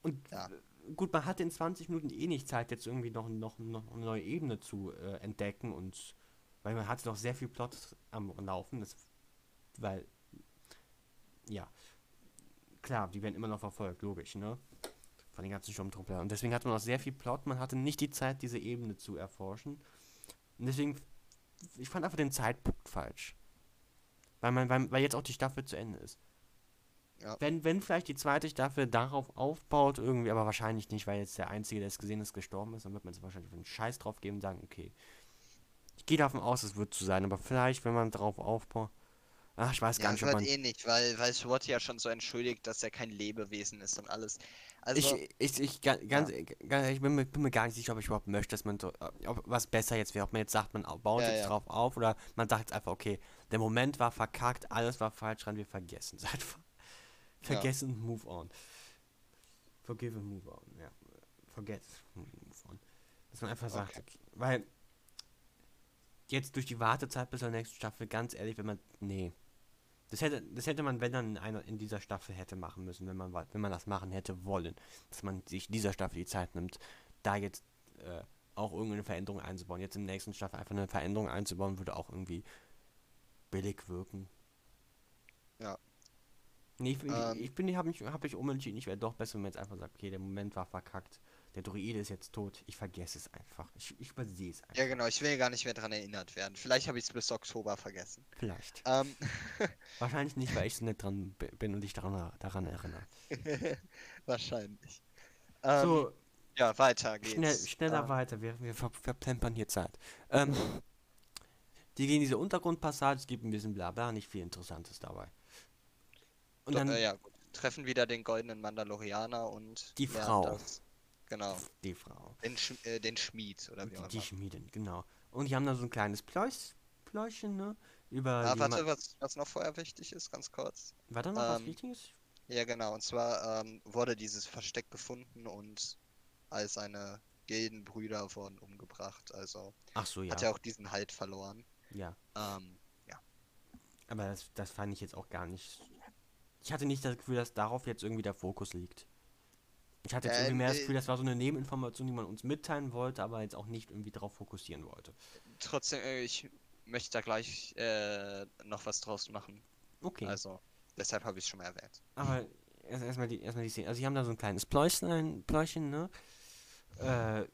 und Ja. gut, man hat in 20 Minuten eh nicht Zeit, jetzt irgendwie noch, noch, noch eine neue Ebene zu äh, entdecken und weil man hat noch sehr viel Plot am Laufen, das, weil ja, klar, die werden immer noch verfolgt, logisch, ne? Von den ganzen Sturmtruppler. Und deswegen hatte man noch sehr viel Plot, man hatte nicht die Zeit, diese Ebene zu erforschen. Und deswegen, ich fand einfach den Zeitpunkt falsch. Weil, man, weil, weil jetzt auch die Staffel zu Ende ist. Ja. Wenn, wenn vielleicht die zweite Staffel darauf aufbaut, irgendwie, aber wahrscheinlich nicht, weil jetzt der Einzige, der es gesehen ist, gestorben ist, dann wird man es wahrscheinlich einen Scheiß drauf geben und sagen, okay. Ich gehe davon aus, es wird zu sein, aber vielleicht, wenn man drauf aufbaut. Ach, ich weiß gar Ja, nicht, es ob man. eh nicht, weil, weil SWAT ja schon so entschuldigt, dass er kein Lebewesen ist und alles. Also, ich, ich, ich, ga- ganz, ganz, ich bin, mir, bin mir gar nicht sicher, ob ich überhaupt möchte, dass man, so, ob was besser jetzt wäre, ob man jetzt sagt, man au- baut Ja, jetzt ja. drauf auf oder man sagt jetzt einfach, okay, der Moment war verkackt, alles war falsch dran, wir vergessen es einfach. Vergessen, und move on. Forgive and move on, ja. Forget, move on. Dass man einfach sagt, Okay. okay, weil jetzt durch die Wartezeit bis zur nächsten Staffel, ganz ehrlich, wenn man, nee. Das hätte, das hätte man, wenn dann in, einer, in dieser Staffel hätte machen müssen, wenn man, wenn man das machen hätte wollen. Dass man sich dieser Staffel die Zeit nimmt, da jetzt äh, auch irgendeine Veränderung einzubauen. Jetzt in der nächsten Staffel einfach eine Veränderung einzubauen, würde auch irgendwie billig wirken. Ja. Nee, ich, Ähm. ich, ich bin, habe mich, hab mich umentschieden. Ich wäre doch besser, wenn man jetzt einfach sagt, okay, der Moment war verkackt. Der Druide ist jetzt tot. Ich vergesse es einfach. Ich, ich übersehe es einfach. ja genau, ich will gar nicht mehr dran erinnert werden. Vielleicht habe ich es bis Oktober vergessen. Vielleicht. Ähm, Wahrscheinlich nicht, weil ich so nicht dran bi- bin und dich daran, daran erinnere. wahrscheinlich. Ähm, so, Ja, weiter geht's. schnell, schneller Ähm, weiter. Wir, wir ver verplempern hier Zeit. Ähm, die gehen diese Untergrundpassage, es gibt ein bisschen Blabla, nicht viel Interessantes dabei. Und Do- dann äh, ja, gut. treffen wieder den goldenen Mandalorianer und Die Frau. Das, genau. die Frau. Den, Sch äh, den Schmied oder wie Die, auch die immer. Schmiedin, genau. Und die haben da so ein kleines Pläus, Pläuschen, ne? Über Ah, die warte, was, was noch vorher wichtig ist, ganz kurz. War da noch was ähm, Wichtiges? Ja, genau. Und zwar ähm, wurde dieses Versteck gefunden und all seine Gildenbrüder wurden umgebracht. Also Ach so, ja. hat er auch diesen Halt verloren. Ja. Ähm, Aber das, das fand ich jetzt auch gar nicht. Ich hatte nicht das Gefühl, dass darauf jetzt irgendwie der Fokus liegt. Ich hatte jetzt Ja, irgendwie mehr das äh, Gefühl, das war so eine Nebeninformation, die man uns mitteilen wollte, aber jetzt auch nicht irgendwie darauf fokussieren wollte. trotzdem, äh, ich möchte da gleich äh, noch was draus machen. Okay. Also, deshalb habe ich es schon mal erwähnt. Aber erst- erstmal die, erstmal die Szene. Also, sie haben da so ein kleines Pläuschen, Pläuschen ne? Äh,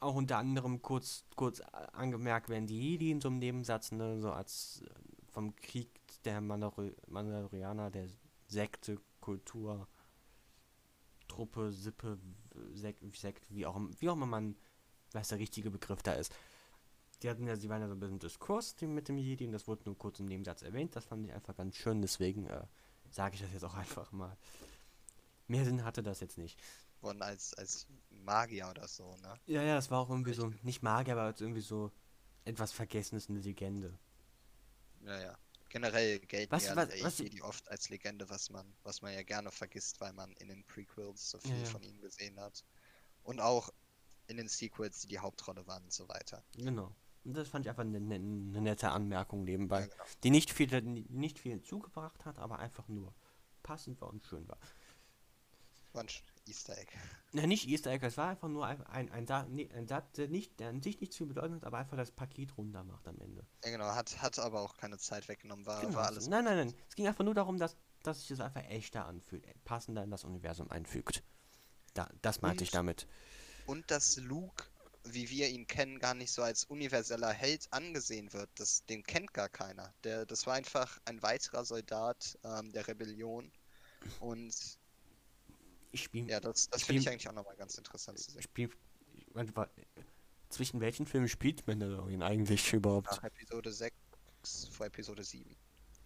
auch unter anderem kurz, kurz angemerkt werden die Jedi in so einem Nebensatz, ne? So als äh, vom Krieg der Mandalori Mandalorianer, der Sekte, Kultur, Truppe, Sippe, Sekt, Sekt wie, auch, wie auch immer man, was der richtige Begriff da ist. Die hatten ja, sie waren ja so ein bisschen Diskurs mit dem Jedi und das wurde nur kurz im Nebensatz erwähnt. Das fand ich einfach ganz schön, deswegen äh, sage ich das jetzt auch einfach mal. Mehr Sinn hatte das jetzt nicht. Wurden als, als Magier oder so, ne? Ja, ja, das war auch irgendwie so, nicht Magier, aber als irgendwie so etwas Vergessenes, eine Legende. Ja, ja. Generell gelten Was- ja was- was- oft als Legende, was man, was man ja gerne vergisst, weil man in den Prequels so viel ja. von ihnen gesehen hat. Und auch in den Sequels, die die Hauptrolle waren und so weiter. Genau. Und das fand ich einfach eine, eine, eine nette Anmerkung nebenbei, Ja, genau. die nicht viel, nicht viel zugebracht hat, aber einfach nur passend war und schön war. War ein Easter Egg. Ja, nicht Easter Egg, es war einfach nur ein, ein, ein, Satz, der, nicht, der an sich nicht viel bedeutet hat, aber einfach das Paket runter macht am Ende. Ja, genau. Hat, hat aber auch keine Zeit weggenommen. War, Genau. war alles. Nein, nein, nein. Es ging einfach nur darum, dass, dass sich das einfach echter anfühlt, passender in das Universum einfügt. Da, das meinte ich damit. Und dass Luke, wie wir ihn kennen, gar nicht so als universeller Held angesehen wird. Das, den kennt gar keiner. Der, das war einfach ein weiterer Soldat ähm, der Rebellion. Und Ich spiele ja, das, das finde ich eigentlich auch nochmal ganz interessant zu sehen. Spiel, zwischen welchen Filmen spielt Mandalorian eigentlich überhaupt? Nach Episode 6 vor Episode 7.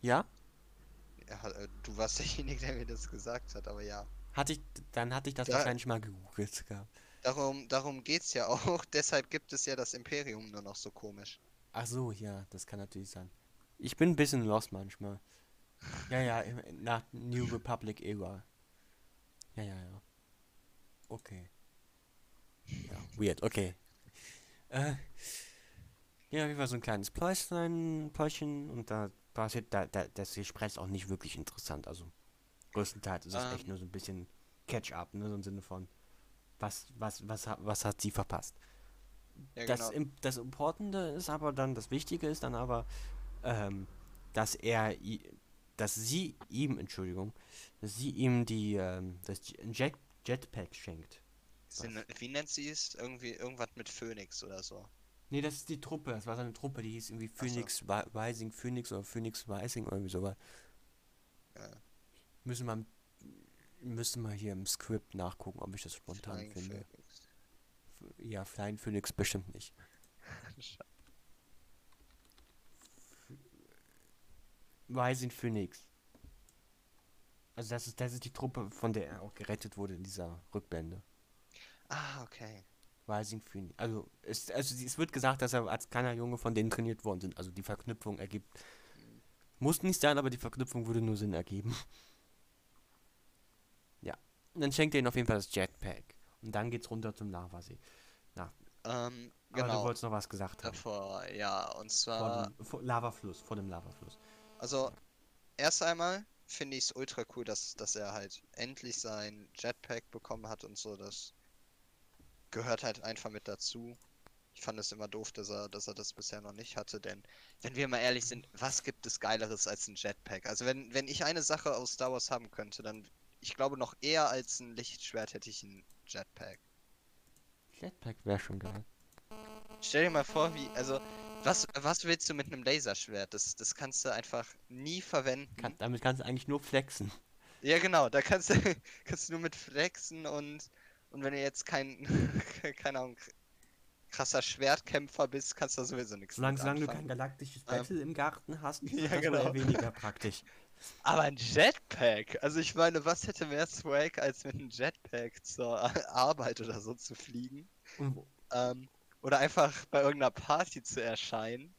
Ja? Ja, äh, du warst derjenige, der mir das gesagt hat, aber ja. Hatte ich, dann hatte ich das Da- wahrscheinlich mal gegoogelt gehabt. Darum, darum geht's ja auch. Deshalb gibt es ja das Imperium nur noch so komisch. Ach so, ja, das kann natürlich sein. Ich bin ein bisschen lost manchmal. Ja, ja, im- nach New Republic Era. Ja, ja, ja. Okay. Ja, weird, okay. Äh, ja, wie war so ein kleines Pläuschen, Pläuschen und da passiert, da, da, das Gespräch ist auch nicht wirklich interessant, also größtenteils ist es echt Ähm. nur so ein bisschen Catch-up, ne, so im Sinne von, was, was, was, hat- was hat sie verpasst? Ja, das, genau. das Importante ist aber dann, das Wichtige ist dann aber, ähm, dass er, dass sie ihm, Entschuldigung, dass sie ihm die, ähm, das Jet, Jetpack schenkt. Sind, wie nennt sie es? Irgendwie irgendwas mit Phoenix oder so. Nee, das ist die Truppe, das war seine Truppe, die hieß irgendwie so. Phoenix Wi- Rising Phoenix oder Phoenix Rising oder irgendwie sowas. Ja, Müssen wir, müssen wir hier im Skript nachgucken, ob ich das spontan Flying finde. Phoenix. Ja, Flying Phoenix bestimmt nicht. Rising Phoenix. Also das ist, das ist die Truppe, von der er auch gerettet wurde in dieser Rückblende. Ah, okay. Rising Phoenix. Also es, also es wird gesagt, dass er als kleiner Junge von denen trainiert worden sind. Also die Verknüpfung ergibt. Muss nicht sein, aber die Verknüpfung würde nur Sinn ergeben. Ja. Und dann schenkt er ihnen auf jeden Fall das Jetpack. Und dann geht's runter zum Lavasee. Ähm, Aber du genau. wolltest noch was gesagt haben. Davor, ja, und Vor zwar, dem vor Lavafluss, vor dem Lavafluss. Also, erst einmal finde ich es ultra cool, dass, dass er halt endlich sein Jetpack bekommen hat und so. Das gehört halt einfach mit dazu. Ich fand es immer doof, dass er, dass er das bisher noch nicht hatte, denn wenn wir mal ehrlich sind, was gibt es Geileres als ein Jetpack? Also wenn, wenn ich eine Sache aus Star Wars haben könnte, dann, ich glaube noch eher als ein Lichtschwert hätte ich ein Jetpack. Jetpack wäre schon geil. Stell dir mal vor, wie, also, was, was willst du mit einem Laserschwert? Das, das kannst du einfach nie verwenden. Kann, damit kannst du eigentlich nur flexen. Ja, genau, da kannst du, kannst du nur mit flexen und, und wenn du jetzt kein, keine Ahnung, krasser Schwertkämpfer bist, kannst du sowieso nichts Solange, solange du kein galaktisches Ähm, Battle im Garten hast, ist ja, das genau. weniger praktisch. Aber ein Jetpack? Also ich meine, was hätte mehr Swag, als mit einem Jetpack zur Arbeit oder so zu fliegen? Und, Ähm, oder einfach bei irgendeiner Party zu erscheinen.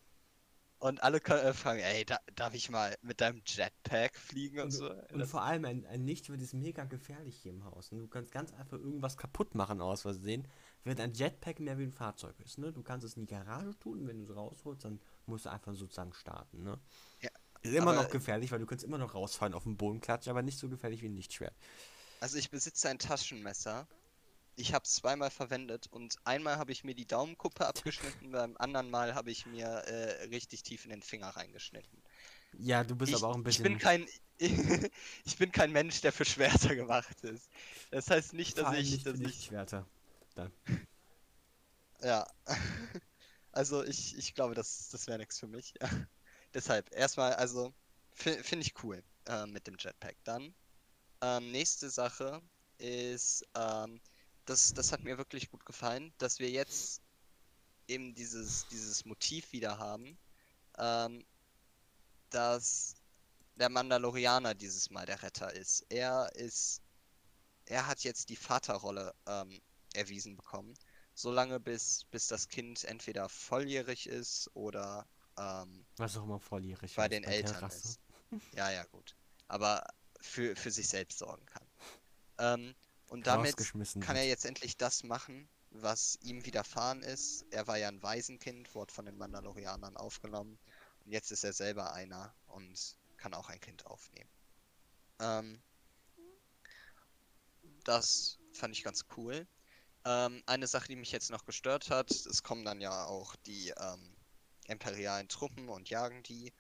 Und alle können äh, fragen, ey, da, darf ich mal mit deinem Jetpack fliegen und, und, so? und vor allem ein, ein Lichtschwert ist mega gefährlich hier im Haus. Und du kannst ganz einfach irgendwas kaputt machen aus Versehen, während ein Jetpack mehr wie ein Fahrzeug ist. Ne? Du kannst es in die Garage tun, wenn du es rausholst, dann musst du einfach sozusagen starten. Ne? Ja, ist immer noch gefährlich, weil du kannst immer noch rausfallen auf den Boden klatschen, aber nicht so gefährlich wie ein Lichtschwert. Also ich besitze ein Taschenmesser. Ich habe es zweimal verwendet und einmal habe ich mir die Daumenkuppe abgeschnitten, beim anderen Mal habe ich mir äh, richtig tief in den Finger reingeschnitten. Ja, du bist ich, aber auch ein bisschen. ich bin kein ich bin kein Mensch, der für Schwerter gemacht ist. Das heißt nicht, dass ich, nicht dass ich Lichtschwerter. ja. Also ich, ich glaube, das, das wäre nichts für mich. Deshalb erstmal, also fi- finde ich cool äh, mit dem Jetpack. Dann ähm, nächste Sache ist, ähm, das, das hat mir wirklich gut gefallen, dass wir jetzt eben dieses, dieses Motiv wieder haben, ähm, dass der Mandalorianer dieses Mal der Retter ist. Er ist, er hat jetzt die Vaterrolle ähm, erwiesen bekommen, solange bis, bis das Kind entweder volljährig ist oder ähm, Was auch immer volljährig bei den Eltern Terrasse. ist. Ja, ja, gut. Aber für, für sich selbst sorgen kann. Ähm, und damit kann er jetzt endlich das machen, was ihm widerfahren ist. Er war ja ein Waisenkind, wurde von den Mandalorianern aufgenommen. Und jetzt ist er selber einer und kann auch ein Kind aufnehmen. Ähm, das fand ich ganz cool. Ähm, eine Sache, die mich jetzt noch gestört hat, es kommen dann ja auch die ähm, imperialen Truppen und jagen die.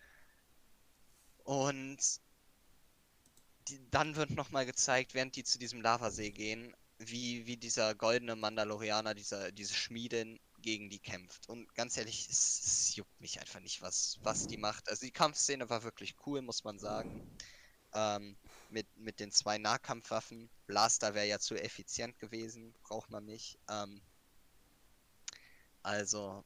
Und die, dann wird nochmal gezeigt, während die zu diesem Lavasee gehen, wie, wie dieser goldene Mandalorianer, dieser, diese Schmiedin gegen die kämpft. Und ganz ehrlich, es, es juckt mich einfach nicht, was, was die macht. Also die Kampfszene war wirklich cool, muss man sagen. Ähm, mit, mit den zwei Nahkampfwaffen. Blaster wäre ja zu effizient gewesen, braucht man nicht. Ähm, also,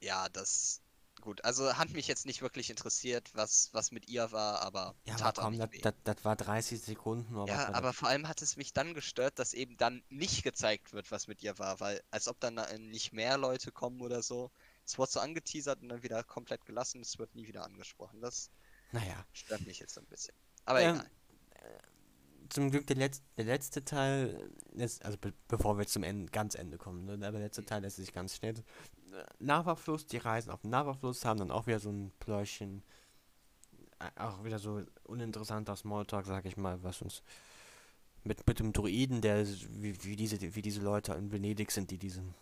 ja, das. Gut, also hat mich jetzt nicht wirklich interessiert, was, was mit ihr war, aber Ja, aber tat auch komm, das, war 30 Sekunden. nur Ja, aber vor allem hat es mich dann gestört, dass eben dann nicht gezeigt wird, was mit ihr war, weil als ob dann äh, nicht mehr Leute kommen oder so. Es wurde so angeteasert und dann wieder komplett gelassen, es wird nie wieder angesprochen. Das Naja, stört mich jetzt so ein bisschen. Aber Ähm, egal. zum Glück der, Letz-, der letzte Teil, ist, also be bevor wir zum Ende, ganz Ende kommen, ne? aber der letzte Teil lässt sich ganz schnell. Nava-Fluss, die reisen auf den Nava-Fluss, haben dann auch wieder so ein Plörchen, äh, auch wieder so uninteressanter Smalltalk, sag ich mal, was uns mit, mit dem Druiden, der wie, wie, diese, wie diese Leute in Venedig sind, die diesen,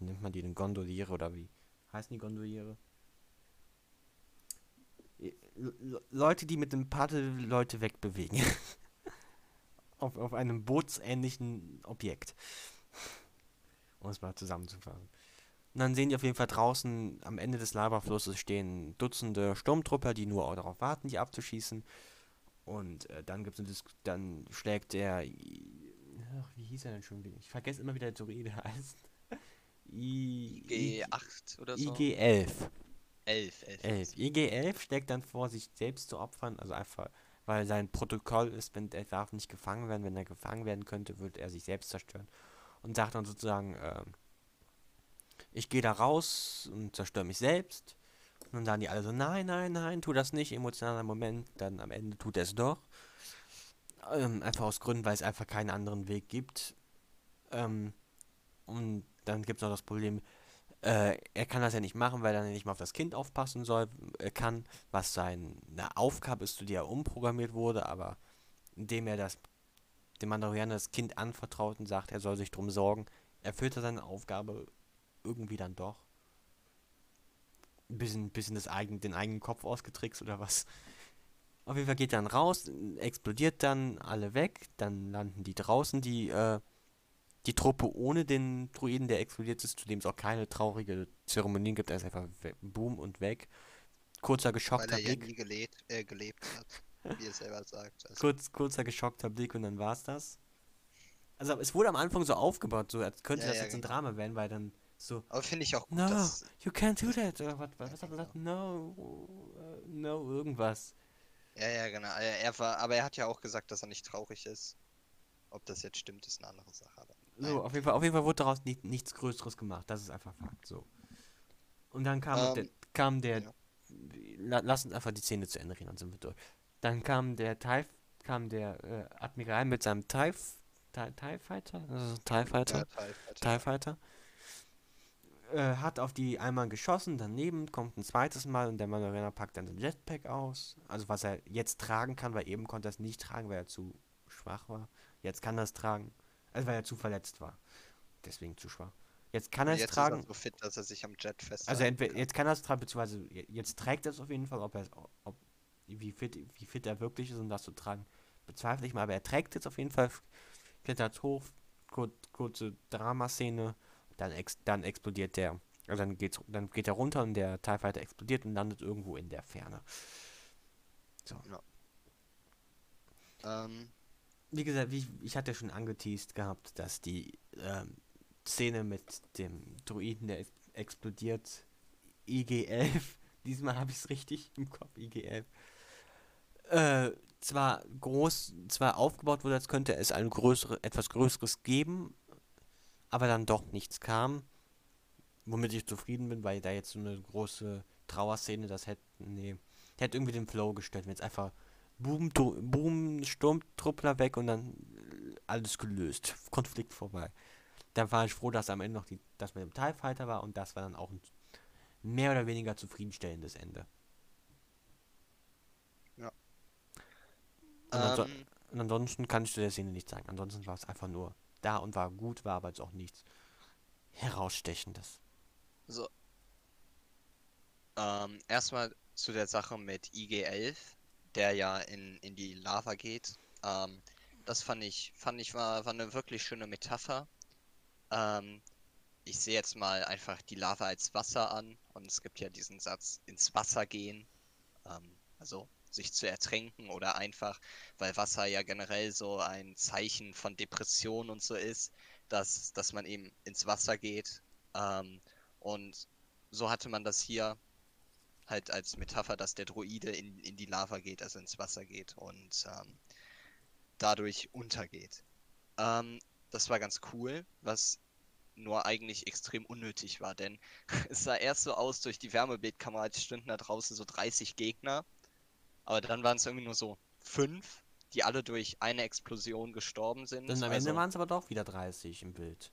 nennt man die denn, Gondoliere oder wie heißen die Gondoliere? Le- Leute, die mit dem Paddel Leute wegbewegen. auf, auf einem bootsähnlichen Objekt. Um es mal zusammenzufassen. Und dann sehen die auf jeden Fall draußen am Ende des Lavaflusses stehen Dutzende Sturmtrupper, die nur darauf warten, die abzuschießen. Und äh, dann gibt's eine Dis dann schlägt der ach, wie hieß er denn schon wieder? Ich vergesse immer wieder, der Druide heißt. I, I, G8 oder so? IG-11. 11, 11. 11. IG-11 schlägt dann vor, sich selbst zu opfern, also einfach, weil sein Protokoll ist, wenn er darf nicht gefangen werden, wenn er gefangen werden könnte, würde er sich selbst zerstören. Und sagt dann sozusagen, ähm, ich gehe da raus und zerstöre mich selbst. Und dann sagen die alle so, nein, nein, nein, tu das nicht, emotionaler Moment, dann am Ende tut er es doch. Ähm, einfach aus Gründen, weil es einfach keinen anderen Weg gibt. Ähm, und dann gibt es noch das Problem, äh, er kann das ja nicht machen, weil er nicht mal auf das Kind aufpassen soll, äh, kann, was seine Aufgabe ist, zu der er umprogrammiert wurde, aber indem er das dem Mandalorianer das Kind anvertraut und sagt, er soll sich drum sorgen, erfüllt er seine Aufgabe irgendwie dann doch. Ein bisschen, bisschen das eigen, den eigenen Kopf ausgetrickst oder was. Auf jeden Fall geht er dann raus, explodiert dann, alle weg, dann landen die draußen, die, äh, die Truppe ohne den Druiden, der explodiert ist, zu dem es auch keine traurige Zeremonien gibt, er ist einfach boom und weg. Kurzer Weil geschockter er ja Blick. nie gelebt, äh, gelebt hat, wie er selber sagt. Also, Kurz, kurzer geschockter Blick und dann war's das. Also es wurde am Anfang so aufgebaut, so als könnte Ja, das ja, jetzt ein genau. Drama werden, weil dann so, aber finde ich auch gut, no, dass. you can't do that. Oder was, was hat er gesagt? No, äh, no, irgendwas. Ja, ja, genau. Er, war, aber er hat ja auch gesagt, dass er nicht traurig ist. Ob das jetzt stimmt, ist eine andere Sache. So, auf jeden Fall, auf jeden Fall wurde daraus nicht, nichts Größeres gemacht. Das ist einfach Fakt. So. Und dann kam Ähm, der, kam der ja. la, lass uns einfach die Szene zu Ende reden, dann sind wir durch. Dann kam der TIE, kam der äh, Admiral mit seinem TIE, TIE, TIE Fighter, ein TIE Fighter, Ja, Teil- TIE Fighter, äh, hat auf die einmal geschossen, daneben kommt ein zweites Mal und der Mandalorianer packt dann den Jetpack aus, also was er jetzt tragen kann, weil eben konnte er es nicht tragen, weil er zu schwach war. Jetzt kann er es tragen, also weil er zu verletzt war, deswegen zu schwach. Jetzt kann er es Jetzt tragen. ist er so fit, dass er sich am Jet fest. Also entweder jetzt kann er es tragen, beziehungsweise je- jetzt trägt er es auf jeden Fall, ob er es, ob, wie fit, wie fit er wirklich ist, um das zu tragen, bezweifle ich mal, aber er trägt jetzt auf jeden Fall, klettert hoch, kur, kurze Dramaszene, dann, ex, dann explodiert der, also dann geht's, dann geht er runter und der TIE Fighter explodiert und landet irgendwo in der Ferne. Ähm, Wie gesagt, wie, ich- ich hatte schon angeteased gehabt, dass die ähm, Szene mit dem Druiden, der ex explodiert, IG-11, diesmal habe ich es richtig im Kopf, IG-11, äh, zwar groß, zwar aufgebaut wurde, als könnte es ein größere, etwas Größeres geben, aber dann doch nichts kam, womit ich zufrieden bin, weil da jetzt so eine große Trauerszene, das hätte, nee, hätte irgendwie den Flow gestört, wenn jetzt einfach Boom, Sturmtruppler weg und dann alles gelöst. Konflikt vorbei. Da war ich froh, dass am Ende noch die, das mit dem TIE Fighter war und das war dann auch ein mehr oder weniger zufriedenstellendes Ende. Und, anso ähm, und ansonsten kann ich zu der Szene nichts sagen. Ansonsten war es einfach nur da und war gut, war aber jetzt auch nichts herausstechendes. so. Ähm, erstmal zu der Sache mit IG-11, der ja in, in die Lava geht. Ähm, das fand ich, fand ich war, war eine wirklich schöne Metapher. Ähm, ich sehe jetzt mal einfach die Lava als Wasser an und es gibt ja diesen Satz, ins Wasser gehen. Ähm, also sich zu ertränken oder einfach, weil Wasser ja generell so ein Zeichen von Depression und so ist, dass, dass man eben ins Wasser geht. Ähm, und so hatte man das hier halt als Metapher, dass der Droide in, in die Lava geht, also ins Wasser geht und ähm, dadurch untergeht. Ähm, das war ganz cool, was nur eigentlich extrem unnötig war, denn es sah erst so aus durch die Wärmebildkamera, stünden da draußen so 30 Gegner, aber dann waren es irgendwie nur so fünf, die alle durch eine Explosion gestorben sind. Dann am also, Ende waren es aber doch wieder 30 im Bild.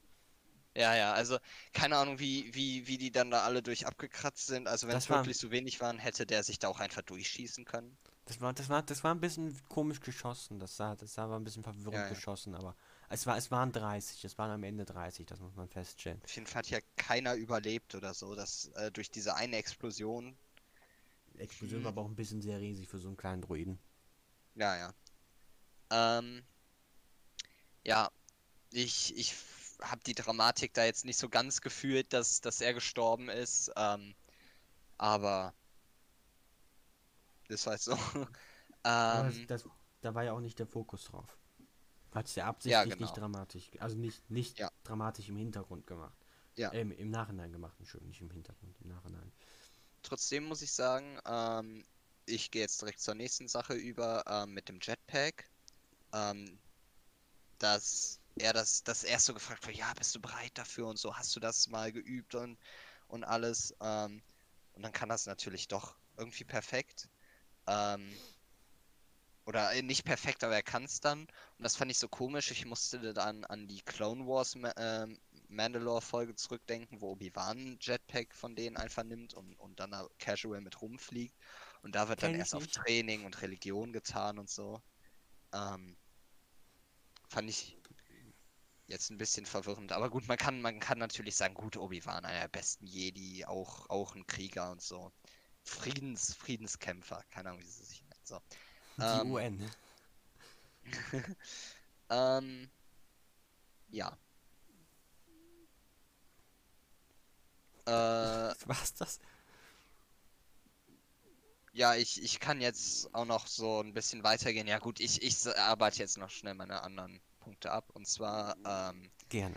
ja, ja, also keine Ahnung, wie, wie, wie die dann da alle durch abgekratzt sind. Also wenn es wirklich so wenig waren, hätte der sich da auch einfach durchschießen können. Das war, das war, das war ein bisschen komisch geschossen. Das sah, das sah war ein bisschen verwirrend Ja, ja. geschossen, aber es war, es waren 30. Es waren am Ende 30, das muss man feststellen. Auf jeden Fall hat ja keiner überlebt oder so, dass äh, durch diese eine Explosion. Explosion war Hm. aber auch ein bisschen sehr riesig für so einen kleinen Druiden. Ja, ja. Ähm, ja, ich, ich habe die Dramatik da jetzt nicht so ganz gefühlt, dass, dass er gestorben ist. Ähm, aber ist halt so. Ähm, das, das, da war ja auch nicht der Fokus drauf. Hat es ja absichtlich genau. nicht dramatisch, also nicht, nicht Ja. dramatisch im Hintergrund gemacht. Ja. Ähm, Im Nachhinein gemacht, Entschuldigung, nicht im Hintergrund, im Nachhinein. Trotzdem muss ich sagen, ähm, ich gehe jetzt direkt zur nächsten Sache über ähm, mit dem Jetpack. Ähm, dass er das, dass er so gefragt wird, ja, bist du bereit dafür und so, hast du das mal geübt und, und alles. Ähm, und dann kann das natürlich doch irgendwie perfekt. Ähm, oder äh, nicht perfekt, aber er kann es dann. Und das fand ich so komisch. Ich musste dann an die Clone Wars ähm, Mandalore-Folge zurückdenken, wo Obi-Wan Jetpack von denen einfach nimmt und, und dann da casual mit rumfliegt. Und da wird dann Kenn ich erst auf nicht. Training und Religion getan und so. Ähm, fand ich jetzt ein bisschen verwirrend. Aber gut, man kann, man kann natürlich sagen, gut, Obi-Wan, einer der besten Jedi, auch, auch ein Krieger und so. Friedens, Friedenskämpfer, keine Ahnung, wie sie sich nennen. So. Die Ähm, UN. Ähm, ja. Äh, Was das? ja, ich, ich kann jetzt auch noch so ein bisschen weitergehen. Ja gut, ich, ich arbeite jetzt noch schnell meine anderen Punkte ab. Und zwar, ähm, Gerne.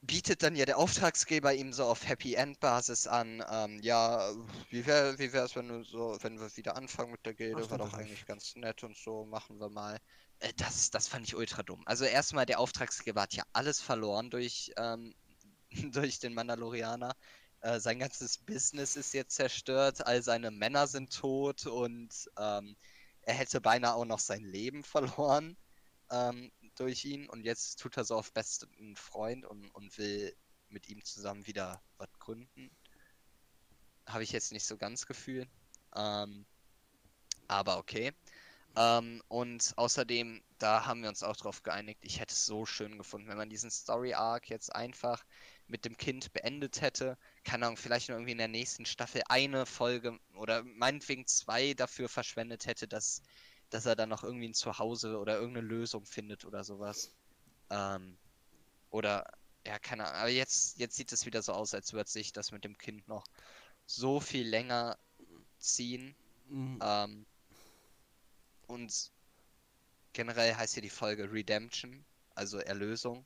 bietet dann ja der Auftragsgeber ihm so auf Happy End Basis an, ähm, ja, wie wäre wie wär's, wenn du so, wenn wir wieder anfangen mit der Gilde, Ach, war doch eigentlich ganz nett und so, machen wir mal. Äh, das, das fand ich ultra dumm. Also erstmal, der Auftragsgeber hat ja alles verloren durch, ähm, durch den Mandalorianer. Äh, sein ganzes Business ist jetzt zerstört, all seine Männer sind tot und ähm, er hätte beinahe auch noch sein Leben verloren. Ähm, durch ihn und jetzt tut er so auf besten Freund und, und will mit ihm zusammen wieder was gründen. Habe ich jetzt nicht so ganz gefühlt. Ähm, aber okay. Ähm, und außerdem, da haben wir uns auch drauf geeinigt, ich hätte es so schön gefunden, wenn man diesen Story Arc jetzt einfach mit dem Kind beendet hätte. Keine Ahnung, vielleicht nur irgendwie in der nächsten Staffel eine Folge oder meinetwegen zwei dafür verschwendet hätte, dass dass er dann noch irgendwie ein Zuhause oder irgendeine Lösung findet oder sowas. Ähm, oder, ja, keine Ahnung. Aber jetzt, jetzt sieht es wieder so aus, als würde sich das mit dem Kind noch so viel länger ziehen. Mhm. Ähm, und generell heißt hier die Folge Redemption, also Erlösung.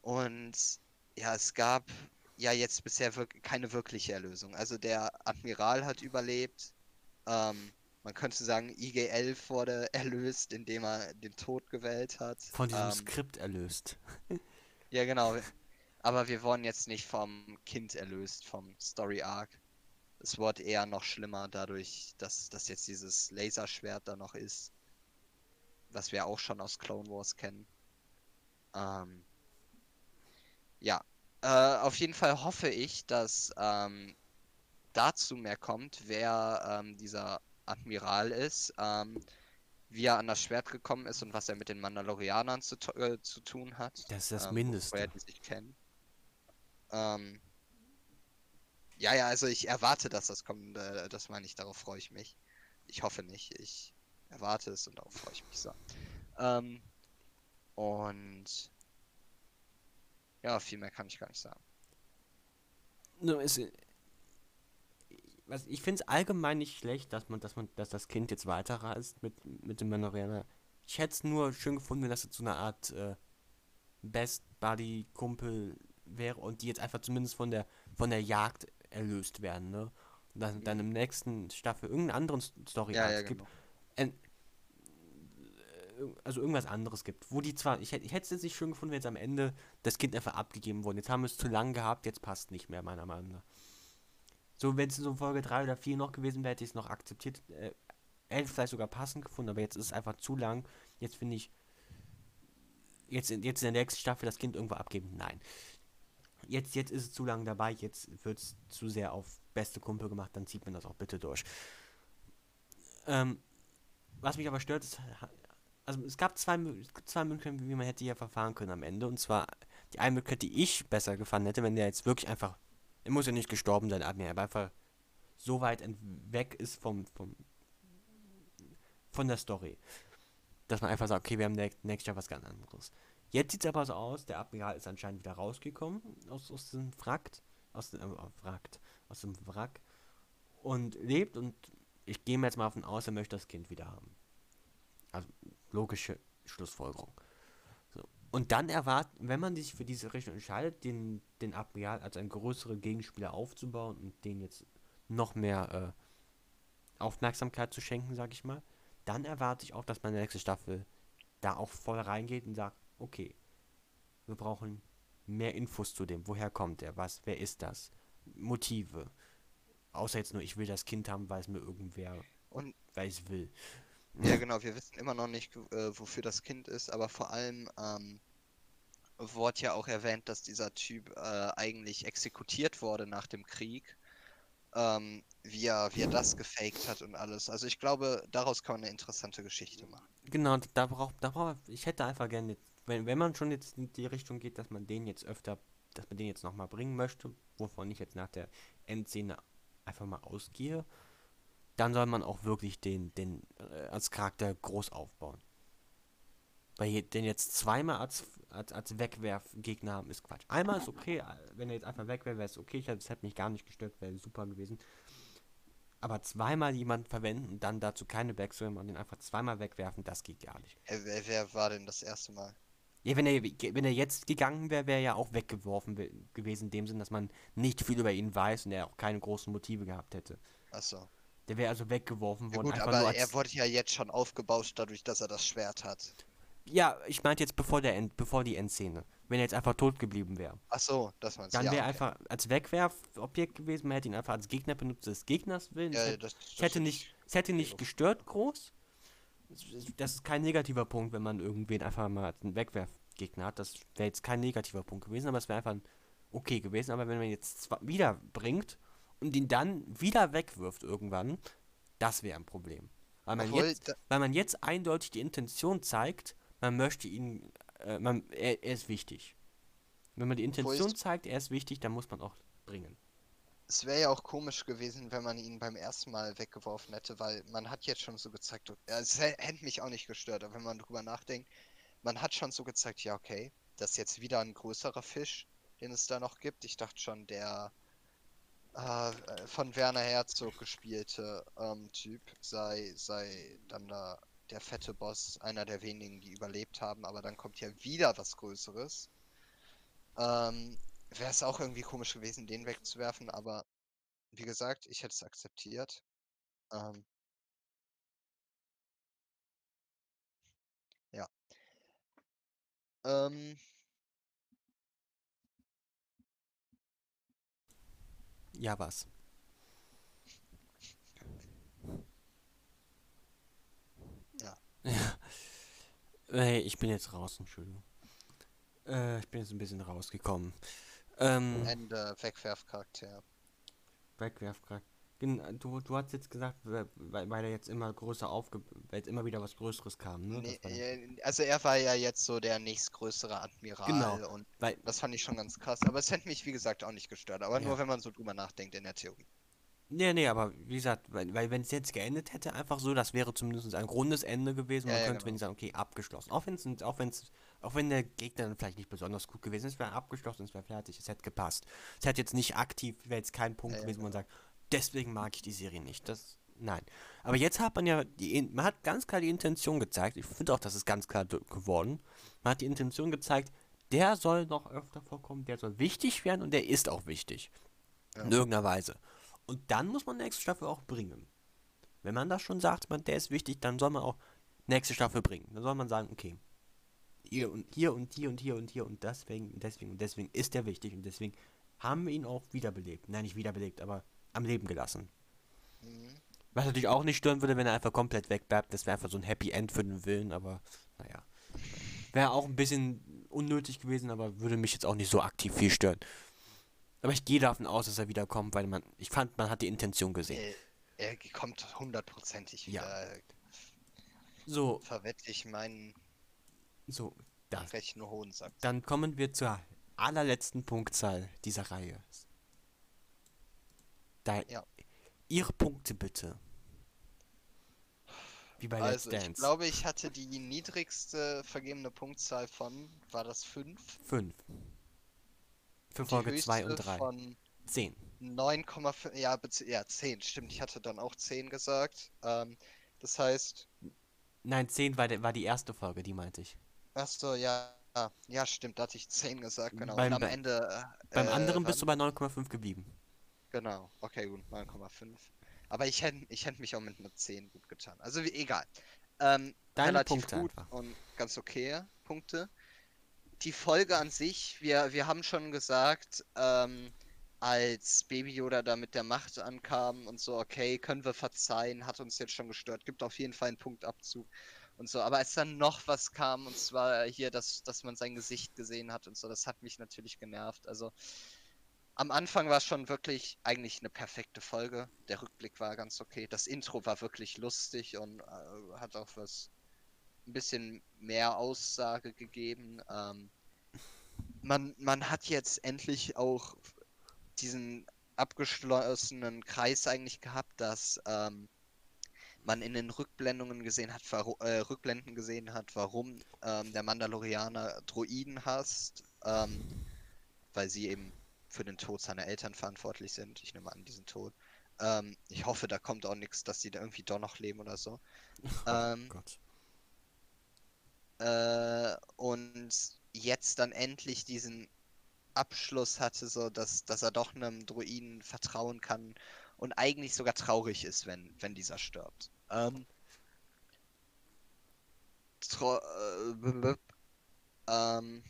Und ja, es gab ja jetzt bisher wirk keine wirkliche Erlösung. Also der Admiral hat überlebt. Ähm, man könnte sagen, IG-11 wurde erlöst, indem er den Tod gewählt hat. Von diesem Ähm, Skript erlöst. ja, genau. Aber wir wurden jetzt nicht vom Kind erlöst, vom Story Arc. Es wurde eher noch schlimmer dadurch, dass, dass jetzt dieses Laserschwert da noch ist. Was wir auch schon aus Clone Wars kennen. Ähm, ja. Äh, auf jeden Fall hoffe ich, dass ähm, dazu mehr kommt, wer ähm, dieser Admiral ist, ähm, wie er an das Schwert gekommen ist und was er mit den Mandalorianern zu, äh, zu tun hat. Das ist das ähm, Mindeste. Die sich kennen. Ähm, ja, ja, also ich erwarte, dass das kommt. Äh, das meine ich, darauf freue ich mich. Ich hoffe nicht. Ich erwarte es und darauf freue ich mich so. Ähm, und ja, viel mehr kann ich gar nicht sagen. Nur ist, was, ich finde es allgemein nicht schlecht, dass man, dass man, dass das Kind jetzt weiterreist mit, mit dem Mandalorianer. Ich hätte es nur schön gefunden, wenn das jetzt so eine Art äh, Best Buddy Kumpel wäre und die jetzt einfach zumindest von der von der Jagd erlöst werden, ne? Und dann, dann im nächsten Staffel irgendeinen anderen Story Ja, ja, gibt. genau. Also irgendwas anderes gibt. Wo die zwar, ich hätte ich hätte es jetzt nicht schön gefunden, wenn jetzt am Ende das Kind einfach abgegeben wurde. Jetzt haben wir es zu lang gehabt, jetzt passt nicht mehr, meiner Meinung nach. So, wenn es so Folge 3 oder 4 noch gewesen wäre, hätte ich es noch akzeptiert. Äh, hätte vielleicht sogar passend gefunden, aber jetzt ist es einfach zu lang. Jetzt finde ich, jetzt, in- jetzt in der nächsten Staffel das Kind irgendwo abgeben. Nein. Jetzt, jetzt ist es zu lang dabei, jetzt wird es zu sehr auf beste Kumpel gemacht, dann zieht man das auch bitte durch. Ähm, was mich aber stört, ist, also es gab zwei, zwei Möglichkeiten, wie man hätte hier verfahren können am Ende. Und zwar die eine Möglichkeit, die ich besser gefallen hätte, wenn der jetzt wirklich einfach, er muss ja nicht gestorben sein, Admiral, aber einfach so weit weg ist vom, vom von der Story. Dass man einfach sagt, okay, wir haben nä- nächstes Jahr was ganz anderes. Jetzt sieht es aber so aus, der Admiral ist anscheinend wieder rausgekommen aus, aus dem Wrack, aus dem äh, Wrack, aus dem Wrack und lebt und ich gehe mir jetzt mal davon aus, er möchte das Kind wieder haben. Logische Schlussfolgerung. So. Und dann erwarten, wenn man sich für diese Richtung entscheidet, den, den Admiral als einen größeren Gegenspieler aufzubauen und den jetzt noch mehr äh, Aufmerksamkeit zu schenken, sag ich mal, dann erwarte ich auch, dass man in der nächsten Staffel da auch voll reingeht und sagt, okay, wir brauchen mehr Infos zu dem. Woher kommt er? Was? Wer ist das? Motive. Außer jetzt nur, ich will das Kind haben, weil es mir irgendwer, Und weil ich es will. Ja, genau, wir wissen immer noch nicht, äh, wofür das Kind ist, aber vor allem ähm, wurde ja auch erwähnt, dass dieser Typ äh, eigentlich exekutiert wurde nach dem Krieg. Ähm, wie er, wie er das gefaked hat und alles. Also ich glaube, daraus kann man eine interessante Geschichte machen. Genau, da braucht, da braucht, ich hätte einfach gerne, wenn, wenn man schon jetzt in die Richtung geht, dass man den jetzt öfter, dass man den jetzt nochmal bringen möchte, wovon ich jetzt nach der Endszene einfach mal ausgehe, dann soll man auch wirklich den, den äh, als Charakter groß aufbauen. Weil den jetzt zweimal als, als, als Wegwerfgegner haben, ist Quatsch. Einmal ist okay, äh, wenn er jetzt einfach weg wäre, wäre es okay, ich hätte- das hätte mich gar nicht gestört, wäre super gewesen. Aber zweimal jemanden verwenden und dann dazu keine Backstory machen, den einfach zweimal wegwerfen, das geht gar nicht. Hä, wer, wer war denn das erste Mal? Ja, wenn er, wenn er jetzt gegangen wäre, wäre er ja auch weggeworfen we- gewesen, in dem Sinn, dass man nicht viel über ihn weiß und er auch keine großen Motive gehabt hätte. Achso. Der wäre also weggeworfen Ja worden, gut, einfach nur aber als, er wurde ja jetzt schon aufgebaut, dadurch, dass er das Schwert hat. Ja, ich meinte jetzt bevor der End, bevor die Endszene. Wenn er jetzt einfach tot geblieben wäre. Achso, das meinst du. Dann ja, wäre okay. einfach als Wegwerfobjekt gewesen, man hätte ihn einfach als Gegner benutzt, des Gegners willen. es, Ja, hätte, das, es das hätte nicht, ich- es hätte nicht Lust. gestört groß. Es- es- Das ist kein negativer Punkt, wenn man irgendwen einfach mal als einen Wegwerfgegner hat. Das wäre jetzt kein negativer Punkt gewesen, aber es wäre einfach ein okay gewesen. Aber wenn man jetzt wieder bringt und ihn dann wieder wegwirft irgendwann, das wäre ein Problem. Weil man, Obwohl, jetzt, weil man jetzt eindeutig die Intention zeigt, man möchte ihn, äh, man, er, er ist wichtig. Wenn man die Intention ich- zeigt, er ist wichtig, dann muss man auch bringen. Es wäre ja auch komisch gewesen, wenn man ihn beim ersten Mal weggeworfen hätte, weil man hat jetzt schon so gezeigt, ja, es hä- hätte mich auch nicht gestört, aber wenn man drüber nachdenkt, man hat schon so gezeigt, ja okay, das ist jetzt wieder ein größerer Fisch, den es da noch gibt. Ich dachte schon, der äh, von Werner Herzog gespielte ähm, Typ sei, sei dann da der fette Boss, einer der wenigen, die überlebt haben, aber dann kommt ja wieder was Größeres. Ähm, wäre es auch irgendwie komisch gewesen, den wegzuwerfen, aber wie gesagt, ich hätte es akzeptiert. Ähm, ja. Ähm, Ja, was? Ja. Ja. Hey, ich bin jetzt raus, Entschuldigung. Äh, ich bin jetzt ein bisschen rausgekommen. Ähm, Ende Wegwerfcharakter. Wegwerfcharakter. Du, du hast jetzt gesagt, weil, weil er jetzt immer größer aufge... weil jetzt immer wieder was Größeres kam, ne? Nee, äh, also er war ja jetzt so der nächstgrößere Admiral Genau. und weil, das fand ich schon ganz krass. Aber es hätte mich, wie gesagt, auch nicht gestört. Aber Ja. nur, wenn man so drüber nachdenkt in der Theorie. nee, nee, aber wie gesagt, weil, weil wenn es jetzt geendet hätte, einfach so, das wäre zumindest ein rundes Ende gewesen. Ja, Man ja, könnte genau. wenn sagen, okay, abgeschlossen. Auch wenn es, auch wenn es, auch wenn der Gegner dann vielleicht nicht besonders gut gewesen ist, wäre abgeschlossen, es wäre fertig, es hätte gepasst. Es hätte jetzt nicht aktiv, wäre jetzt kein Punkt Ja, ja, gewesen, wo man sagt, deswegen mag ich die Serie nicht. Das, nein. Aber jetzt hat man ja die, man hat ganz klar die Intention gezeigt. Ich finde auch, das ist ganz klar geworden. Man hat die Intention gezeigt, der soll noch öfter vorkommen, der soll wichtig werden und der ist auch wichtig. Ja. In irgendeiner Weise. Und dann muss man nächste Staffel auch bringen. Wenn man das schon sagt, man, der ist wichtig, dann soll man auch nächste Staffel bringen. Dann soll man sagen, okay, hier und hier und hier und hier und hier und deswegen und deswegen und deswegen ist der wichtig und deswegen haben wir ihn auch wiederbelebt. Nein, nicht wiederbelebt, aber am Leben gelassen. Mhm. Was natürlich auch nicht stören würde, wenn er einfach komplett wegbleibt. Das wäre einfach so ein Happy End für den Willen, aber naja. Wäre auch ein bisschen unnötig gewesen, aber würde mich jetzt auch nicht so aktiv viel stören. Aber ich gehe davon aus, dass er wiederkommt, weil man, ich fand, man hat die Intention gesehen. Äh, er kommt hundertprozentig Ja. wieder. So, Verwette ich meinen so, das. rechten Hohensack. Dann kommen wir zur allerletzten Punktzahl dieser Reihe. Da, Ja. Ihre Punkte bitte. Wie bei Let's Also, ich Dance. glaube, ich hatte die niedrigste vergebene Punktzahl von, war das 5? Fünf. Für Die Folge 2 und höchste 3. Von 10. 9,5, ja, ja, 10, stimmt. Ich hatte dann auch 10 gesagt. Ähm, das heißt, Nein, 10 war, war die erste Folge, die meinte ich. achso, ja, ja, stimmt, da hatte ich 10 gesagt, genau. Beim- Und am Ende. Äh, Beim äh, anderen bist du bei 9,5 geblieben. Genau, okay, gut, 9,5. Aber ich hätte ich hätt mich auch mit einer 10 gut getan. Also wie, egal. Ähm, Deine relativ Punkte gut einfach. und ganz okay Punkte. Die Folge an sich, wir, wir haben schon gesagt, ähm, als Baby Yoda da mit der Macht ankam und so, okay, können wir verzeihen, hat uns jetzt schon gestört, gibt auf jeden Fall einen Punktabzug und so. Aber als dann noch was kam, und zwar hier, dass, dass man sein Gesicht gesehen hat und so, das hat mich natürlich genervt. Also am Anfang war es schon wirklich eigentlich eine perfekte Folge. Der Rückblick war ganz okay. Das Intro war wirklich lustig und äh, hat auch was ein bisschen mehr Aussage gegeben. Ähm, man, man hat jetzt endlich auch diesen abgeschlossenen Kreis eigentlich gehabt, dass ähm, man in den Rückblendungen gesehen hat, äh, Rückblenden gesehen hat, warum ähm, der Mandalorianer Droiden hasst, ähm, weil sie eben für den Tod seiner Eltern verantwortlich sind. Ich nehme an, diesen Tod. Ähm, ich hoffe, da kommt auch nichts, dass sie da irgendwie doch noch leben oder so. Ähm, Gott. äh, und jetzt dann endlich diesen Abschluss hatte, so dass, dass er doch einem Druiden vertrauen kann und eigentlich sogar traurig ist, wenn, wenn dieser stirbt. Ähm, äh, ähm,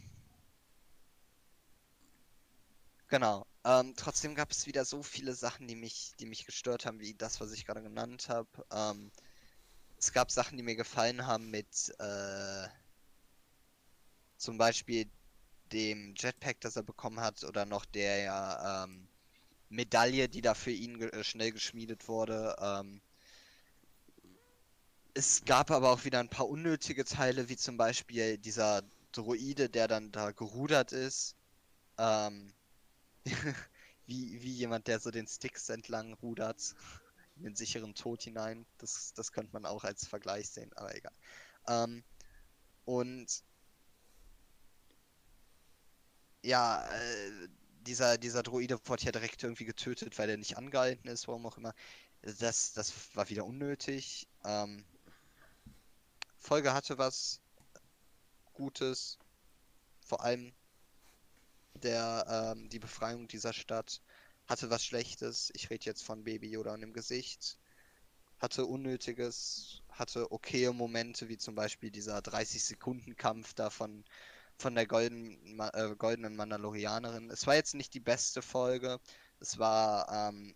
genau. Ähm, trotzdem gab es wieder so viele Sachen, die mich, die mich gestört haben, wie das, was ich gerade genannt habe. Ähm, es gab Sachen, die mir gefallen haben mit äh, zum Beispiel dem Jetpack, das er bekommen hat, oder noch der ähm, Medaille, die da für ihn ge äh, schnell geschmiedet wurde. Ähm, es gab aber auch wieder ein paar unnötige Teile, wie zum Beispiel dieser Droide, der dann da gerudert ist. Ähm, wie, wie jemand, der so den Sticks entlang rudert, in den sicheren Tod hinein. Das, das könnte man auch als Vergleich sehen, aber egal. Ähm, und ja, äh, dieser, dieser Droide wurde ja direkt irgendwie getötet, weil er nicht angehalten ist, warum auch immer. Das, das war wieder unnötig. Ähm, Folge hatte was Gutes. Vor allem der, ähm, die Befreiung dieser Stadt hatte was Schlechtes. Ich rede jetzt von Baby Yoda und dem Gesicht. Hatte Unnötiges, hatte okaye Momente, wie zum Beispiel dieser 30-Sekunden-Kampf da von von der golden, äh, goldenen Mandalorianerin. Es war jetzt nicht die beste Folge. Es war, ähm,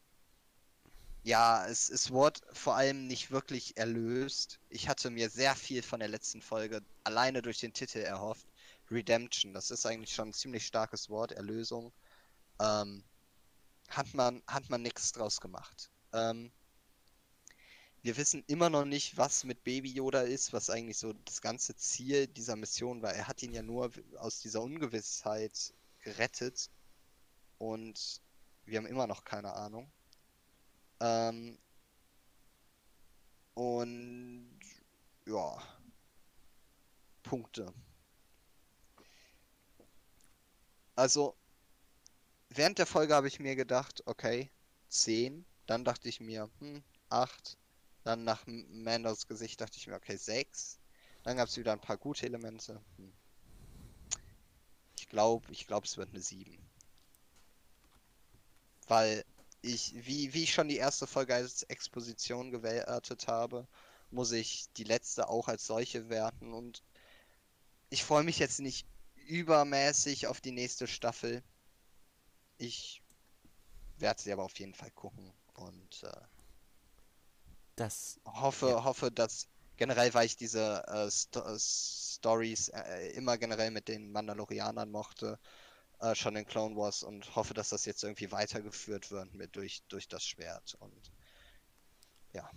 ja, es, es wurde vor allem nicht wirklich erlöst. Ich hatte mir sehr viel von der letzten Folge alleine durch den Titel erhofft. Redemption, das ist eigentlich schon ein ziemlich starkes Wort, Erlösung. Ähm, hat man, hat man nichts draus gemacht. Ähm, wir wissen immer noch nicht, was mit Baby Yoda ist, was eigentlich so das ganze Ziel dieser Mission war. Er hat ihn ja nur aus dieser Ungewissheit gerettet und wir haben immer noch keine Ahnung. Ähm und ja, Punkte. Also, während der Folge habe ich mir gedacht, okay, 10. Dann dachte ich mir, hm, 8. Dann nach Mandos Gesicht dachte ich mir, okay, 6. Dann gab es wieder ein paar gute Elemente. Hm. Ich glaube, ich glaube, es wird eine 7. Weil ich, wie, wie ich schon die erste Folge als Exposition gewertet habe, muss ich die letzte auch als solche werten. Und ich freue mich jetzt nicht übermäßig auf die nächste Staffel. Ich werde sie aber auf jeden Fall gucken. Und äh, das. Hoffe, ja. hoffe, dass generell, weil ich diese äh, Sto äh, Stories äh, immer generell mit den Mandalorianern mochte, äh, schon in Clone Wars und hoffe, dass das jetzt irgendwie weitergeführt wird mit durch, durch das Schwert und ja.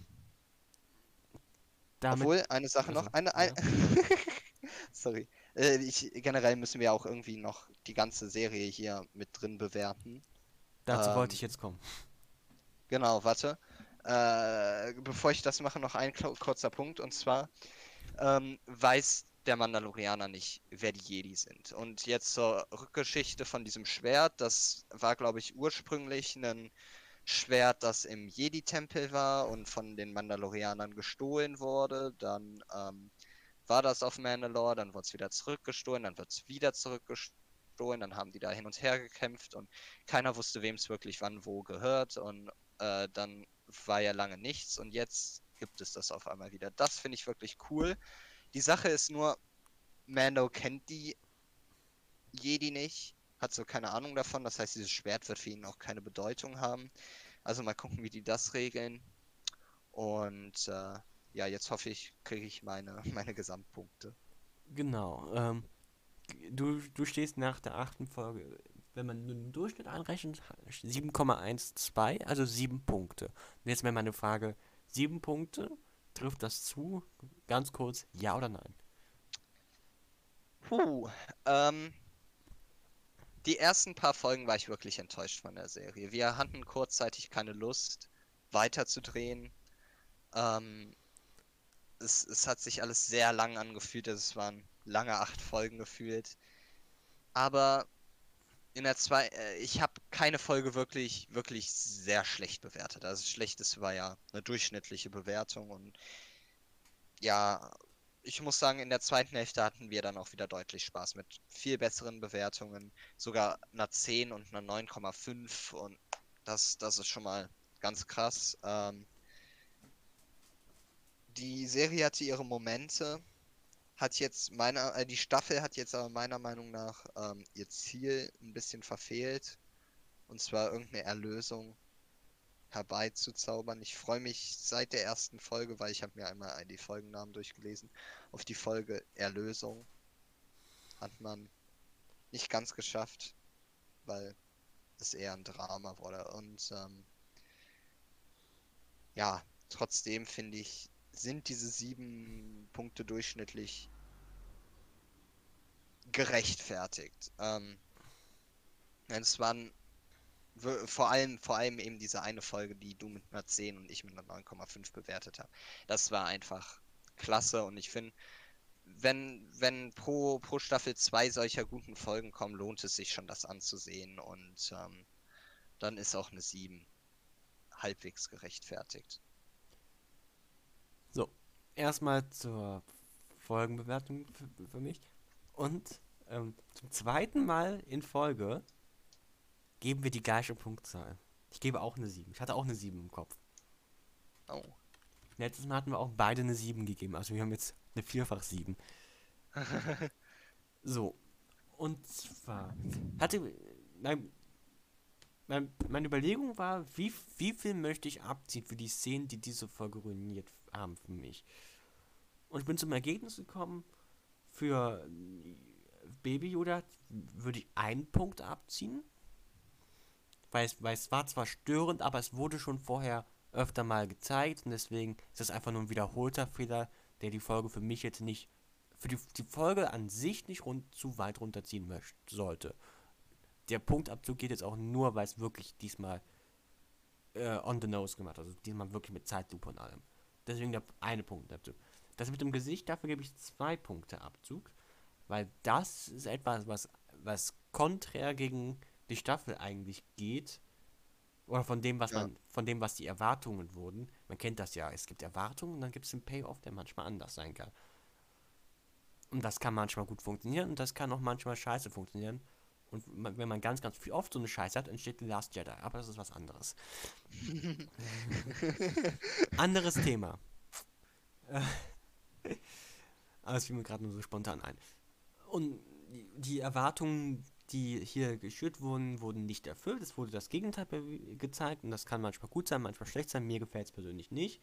Damit, Obwohl, eine Sache also, noch, eine, ein, ja. sorry, äh, ich, generell müssen wir auch irgendwie noch die ganze Serie hier mit drin bewerten. Dazu ähm, wollte ich jetzt kommen. Genau, warte. Äh, bevor ich das mache, noch ein kurzer Punkt. Und zwar ähm, weiß der Mandalorianer nicht, wer die Jedi sind. Und jetzt zur Rückgeschichte von diesem Schwert. Das war, glaube ich, ursprünglich ein Schwert, das im Jedi-Tempel war und von den Mandalorianern gestohlen wurde. Dann ähm, war das auf Mandalore, dann wurde es wieder zurückgestohlen, dann wird es wieder zurückgestohlen, dann haben die da hin und her gekämpft und keiner wusste, wem es wirklich wann wo gehört. Und äh, dann war ja lange nichts und jetzt gibt es das auf einmal wieder. Das finde ich wirklich cool. Die Sache ist nur, Mando kennt die Jedi nicht, hat so keine Ahnung davon, das heißt, dieses Schwert wird für ihn auch keine Bedeutung haben. Also mal gucken, wie die das regeln. Und äh, ja, jetzt hoffe ich, kriege ich meine, meine Gesamtpunkte. Genau. Ähm, du, du stehst nach der achten Folge wenn man den Durchschnitt anrechnet, 7,12, also 7 Punkte. Und jetzt wäre meine Frage, 7 Punkte, trifft das zu? Ganz kurz, ja oder nein? Puh, ähm, die ersten paar Folgen war ich wirklich enttäuscht von der Serie. Wir hatten kurzzeitig keine Lust, weiterzudrehen. Ähm, es, es hat sich alles sehr lang angefühlt, also es waren lange acht Folgen gefühlt. Aber in der zwei, äh, ich habe keine Folge wirklich, wirklich sehr schlecht bewertet. Also schlechteste war ja eine durchschnittliche Bewertung und ja, ich muss sagen, in der zweiten Hälfte hatten wir dann auch wieder deutlich Spaß mit viel besseren Bewertungen, sogar einer 10 und einer 9,5 und das, das ist schon mal ganz krass. Ähm, die Serie hatte ihre Momente, hat jetzt meiner, äh, die Staffel hat jetzt aber meiner Meinung nach ähm, ihr Ziel ein bisschen verfehlt. Und zwar irgendeine Erlösung herbeizuzaubern. Ich freue mich seit der ersten Folge, weil ich habe mir einmal die Folgennamen durchgelesen, auf die Folge Erlösung. Hat man nicht ganz geschafft, weil es eher ein Drama wurde. Und ähm, ja, trotzdem finde ich, sind diese sieben Punkte durchschnittlich gerechtfertigt. Ähm, es waren vor allem, vor allem eben diese eine Folge, die du mit einer 10 und ich mit einer 9,5 bewertet habe. Das war einfach klasse und ich finde, wenn, wenn pro, pro Staffel zwei solcher guten Folgen kommen, lohnt es sich schon, das anzusehen und ähm, dann ist auch eine 7 halbwegs gerechtfertigt. Erstmal zur Folgenbewertung für, für mich. Und ähm, zum zweiten Mal in Folge geben wir die gleiche Punktzahl. Ich gebe auch eine 7. Ich hatte auch eine 7 im Kopf. Oh. Letztes Mal hatten wir auch beide eine 7 gegeben. Also wir haben jetzt eine Vierfach 7. so. Und zwar hatte mein, mein, meine Überlegung war, wie, wie viel möchte ich abziehen für die Szenen, die diese Folge ruiniert haben für mich. Und ich bin zum Ergebnis gekommen, für Baby Yoda würde ich einen Punkt abziehen weil es, weil es war zwar störend, aber es wurde schon vorher öfter mal gezeigt und deswegen ist es einfach nur ein wiederholter Fehler, der die Folge für mich jetzt nicht, für die, die Folge an sich nicht rund, zu weit runterziehen möchte, sollte. Der Punktabzug geht jetzt auch nur, weil es wirklich diesmal äh, on the nose gemacht also diesmal wirklich mit Zeitlupe und allem. Deswegen der eine Punktabzug. Das mit dem Gesicht, dafür gebe ich zwei Punkte Abzug, weil das ist etwas, was, was konträr gegen die Staffel eigentlich geht. Oder von dem, was ja. man, von dem, was die Erwartungen wurden. Man kennt das ja. Es gibt Erwartungen und dann gibt es einen Payoff, der manchmal anders sein kann. Und das kann manchmal gut funktionieren und das kann auch manchmal scheiße funktionieren. Und wenn man ganz, ganz viel oft so eine Scheiße hat, entsteht The Last Jedi. Aber das ist was anderes. anderes Thema. Aber es fiel mir gerade nur so spontan ein. Und die Erwartungen die hier geschürt wurden, wurden nicht erfüllt. Es wurde das Gegenteil gezeigt und das kann manchmal gut sein, manchmal schlecht sein. Mir gefällt es persönlich nicht.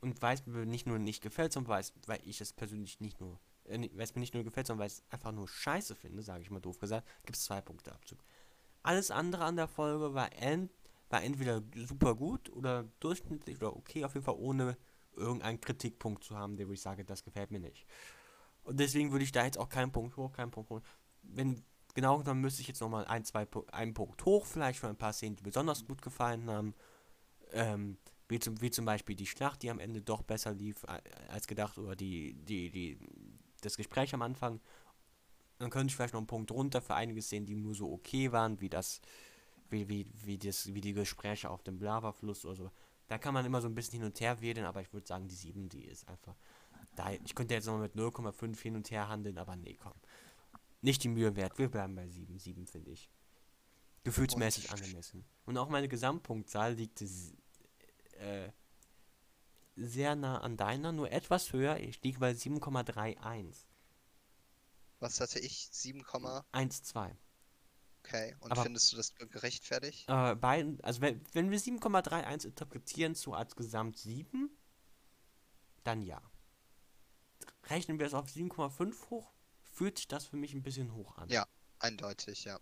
Und weil es mir nicht nur nicht gefällt, sondern weil, ich es persönlich nicht nur, weil es mir nicht nur gefällt, sondern weil ich es einfach nur scheiße finde, sage ich mal doof gesagt, gibt es zwei Punkte Abzug. Alles andere an der Folge war, ent, war entweder super gut oder durchschnittlich oder okay, auf jeden Fall ohne irgendeinen Kritikpunkt zu haben, der wo ich sage, das gefällt mir nicht. Und deswegen würde ich da jetzt auch keinen Punkt hoch, keinen Punkt hoch. Wenn genau dann müsste ich jetzt nochmal ein, zwei, einen Punkt hoch, vielleicht für ein paar Szenen, die besonders gut gefallen haben. Ähm, wie, zum, wie zum Beispiel die Schlacht, die am Ende doch besser lief als gedacht, oder die, die, die, das Gespräch am Anfang. Dann könnte ich vielleicht noch einen Punkt runter für einige Szenen, die nur so okay waren, wie das, wie, wie, wie, das, wie die Gespräche auf dem Blavafluss oder so. Da kann man immer so ein bisschen hin und her wählen, aber ich würde sagen, die 7, die ist einfach. Da, ich könnte jetzt noch mit 0,5 hin und her handeln, aber nee, komm nicht die Mühe wert. Wir bleiben bei 7. 7 finde ich. Gefühlsmäßig angemessen. Und auch meine Gesamtpunktzahl liegt äh, sehr nah an deiner, nur etwas höher. Ich liege bei 7,31. Was hatte ich? 7,12. Okay, und Aber, findest du das gerechtfertigt? Äh, bei, also wenn, wenn wir 7,31 interpretieren zu als Gesamt 7, dann ja. Rechnen wir es auf 7,5 hoch, fühlt sich das für mich ein bisschen hoch an. Ja, eindeutig, ja.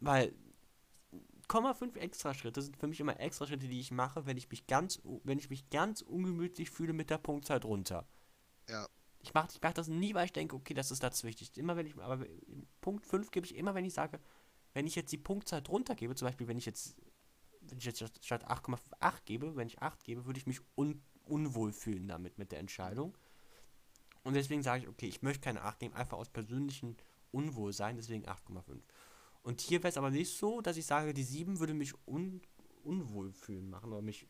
Weil 0,5 extra Schritte sind für mich immer extra Schritte, die ich mache, wenn ich mich ganz, wenn ich mich ganz ungemütlich fühle mit der Punktzahl runter. Ja. Ich mache ich mach das nie, weil ich denke, okay, das ist das Wichtigste. Immer wenn ich, aber Punkt 5 gebe ich immer, wenn ich sage, wenn ich jetzt die Punktzahl drunter gebe, zum Beispiel, wenn ich jetzt, wenn ich jetzt statt 8,8 gebe, wenn ich 8 gebe, würde ich mich un, unwohl fühlen damit, mit der Entscheidung. Und deswegen sage ich, okay, ich möchte keine 8 nehmen, einfach aus persönlichen Unwohlsein, deswegen 8,5. Und hier wäre es aber nicht so, dass ich sage, die 7 würde mich un unwohl fühlen machen oder mich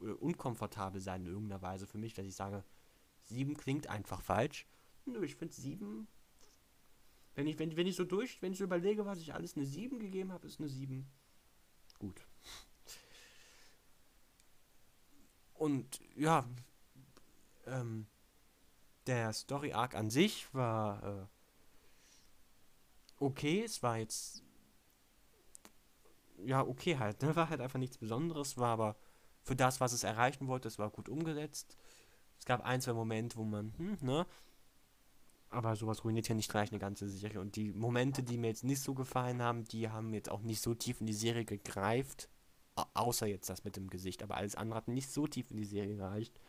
äh, unkomfortabel sein in irgendeiner Weise für mich, dass ich sage, 7 klingt einfach falsch. Nö, ich finde 7. Wenn ich, wenn, wenn ich so durch, wenn ich so überlege, was ich alles eine 7 gegeben habe, ist eine 7 gut. Und ja, ähm, der Story Arc an sich war äh, okay. Es war jetzt ja okay halt. Ne? War halt einfach nichts Besonderes. War aber für das, was es erreichen wollte, es war gut umgesetzt. Es gab ein, zwei Momente, wo man, hm, ne? Aber sowas ruiniert ja nicht gleich eine ganze Serie. Und die Momente, die mir jetzt nicht so gefallen haben, die haben jetzt auch nicht so tief in die Serie gegreift. Außer jetzt das mit dem Gesicht. Aber alles andere hat nicht so tief in die Serie gereicht,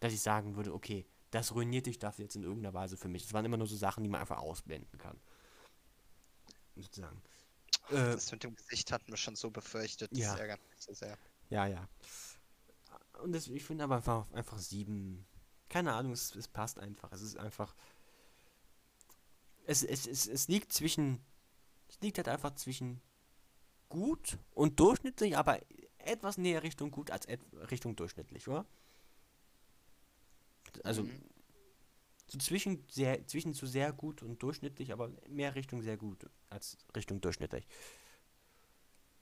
dass ich sagen würde, okay, das ruiniert dich das jetzt in irgendeiner Weise für mich. Das waren immer nur so Sachen, die man einfach ausblenden kann. Sozusagen. Äh, das mit dem Gesicht hatten wir schon so befürchtet. Ja. Das ärgert mich so sehr. Ja, ja. Und das, ich finde aber einfach, einfach sieben. Keine Ahnung, es, es passt einfach. Es ist einfach es, es, es, es liegt zwischen. Es liegt halt einfach zwischen gut und durchschnittlich, aber etwas näher Richtung gut als Richtung durchschnittlich, oder? Also mhm. So zwischen sehr zwischen zu sehr gut und durchschnittlich, aber mehr Richtung sehr gut als Richtung durchschnittlich.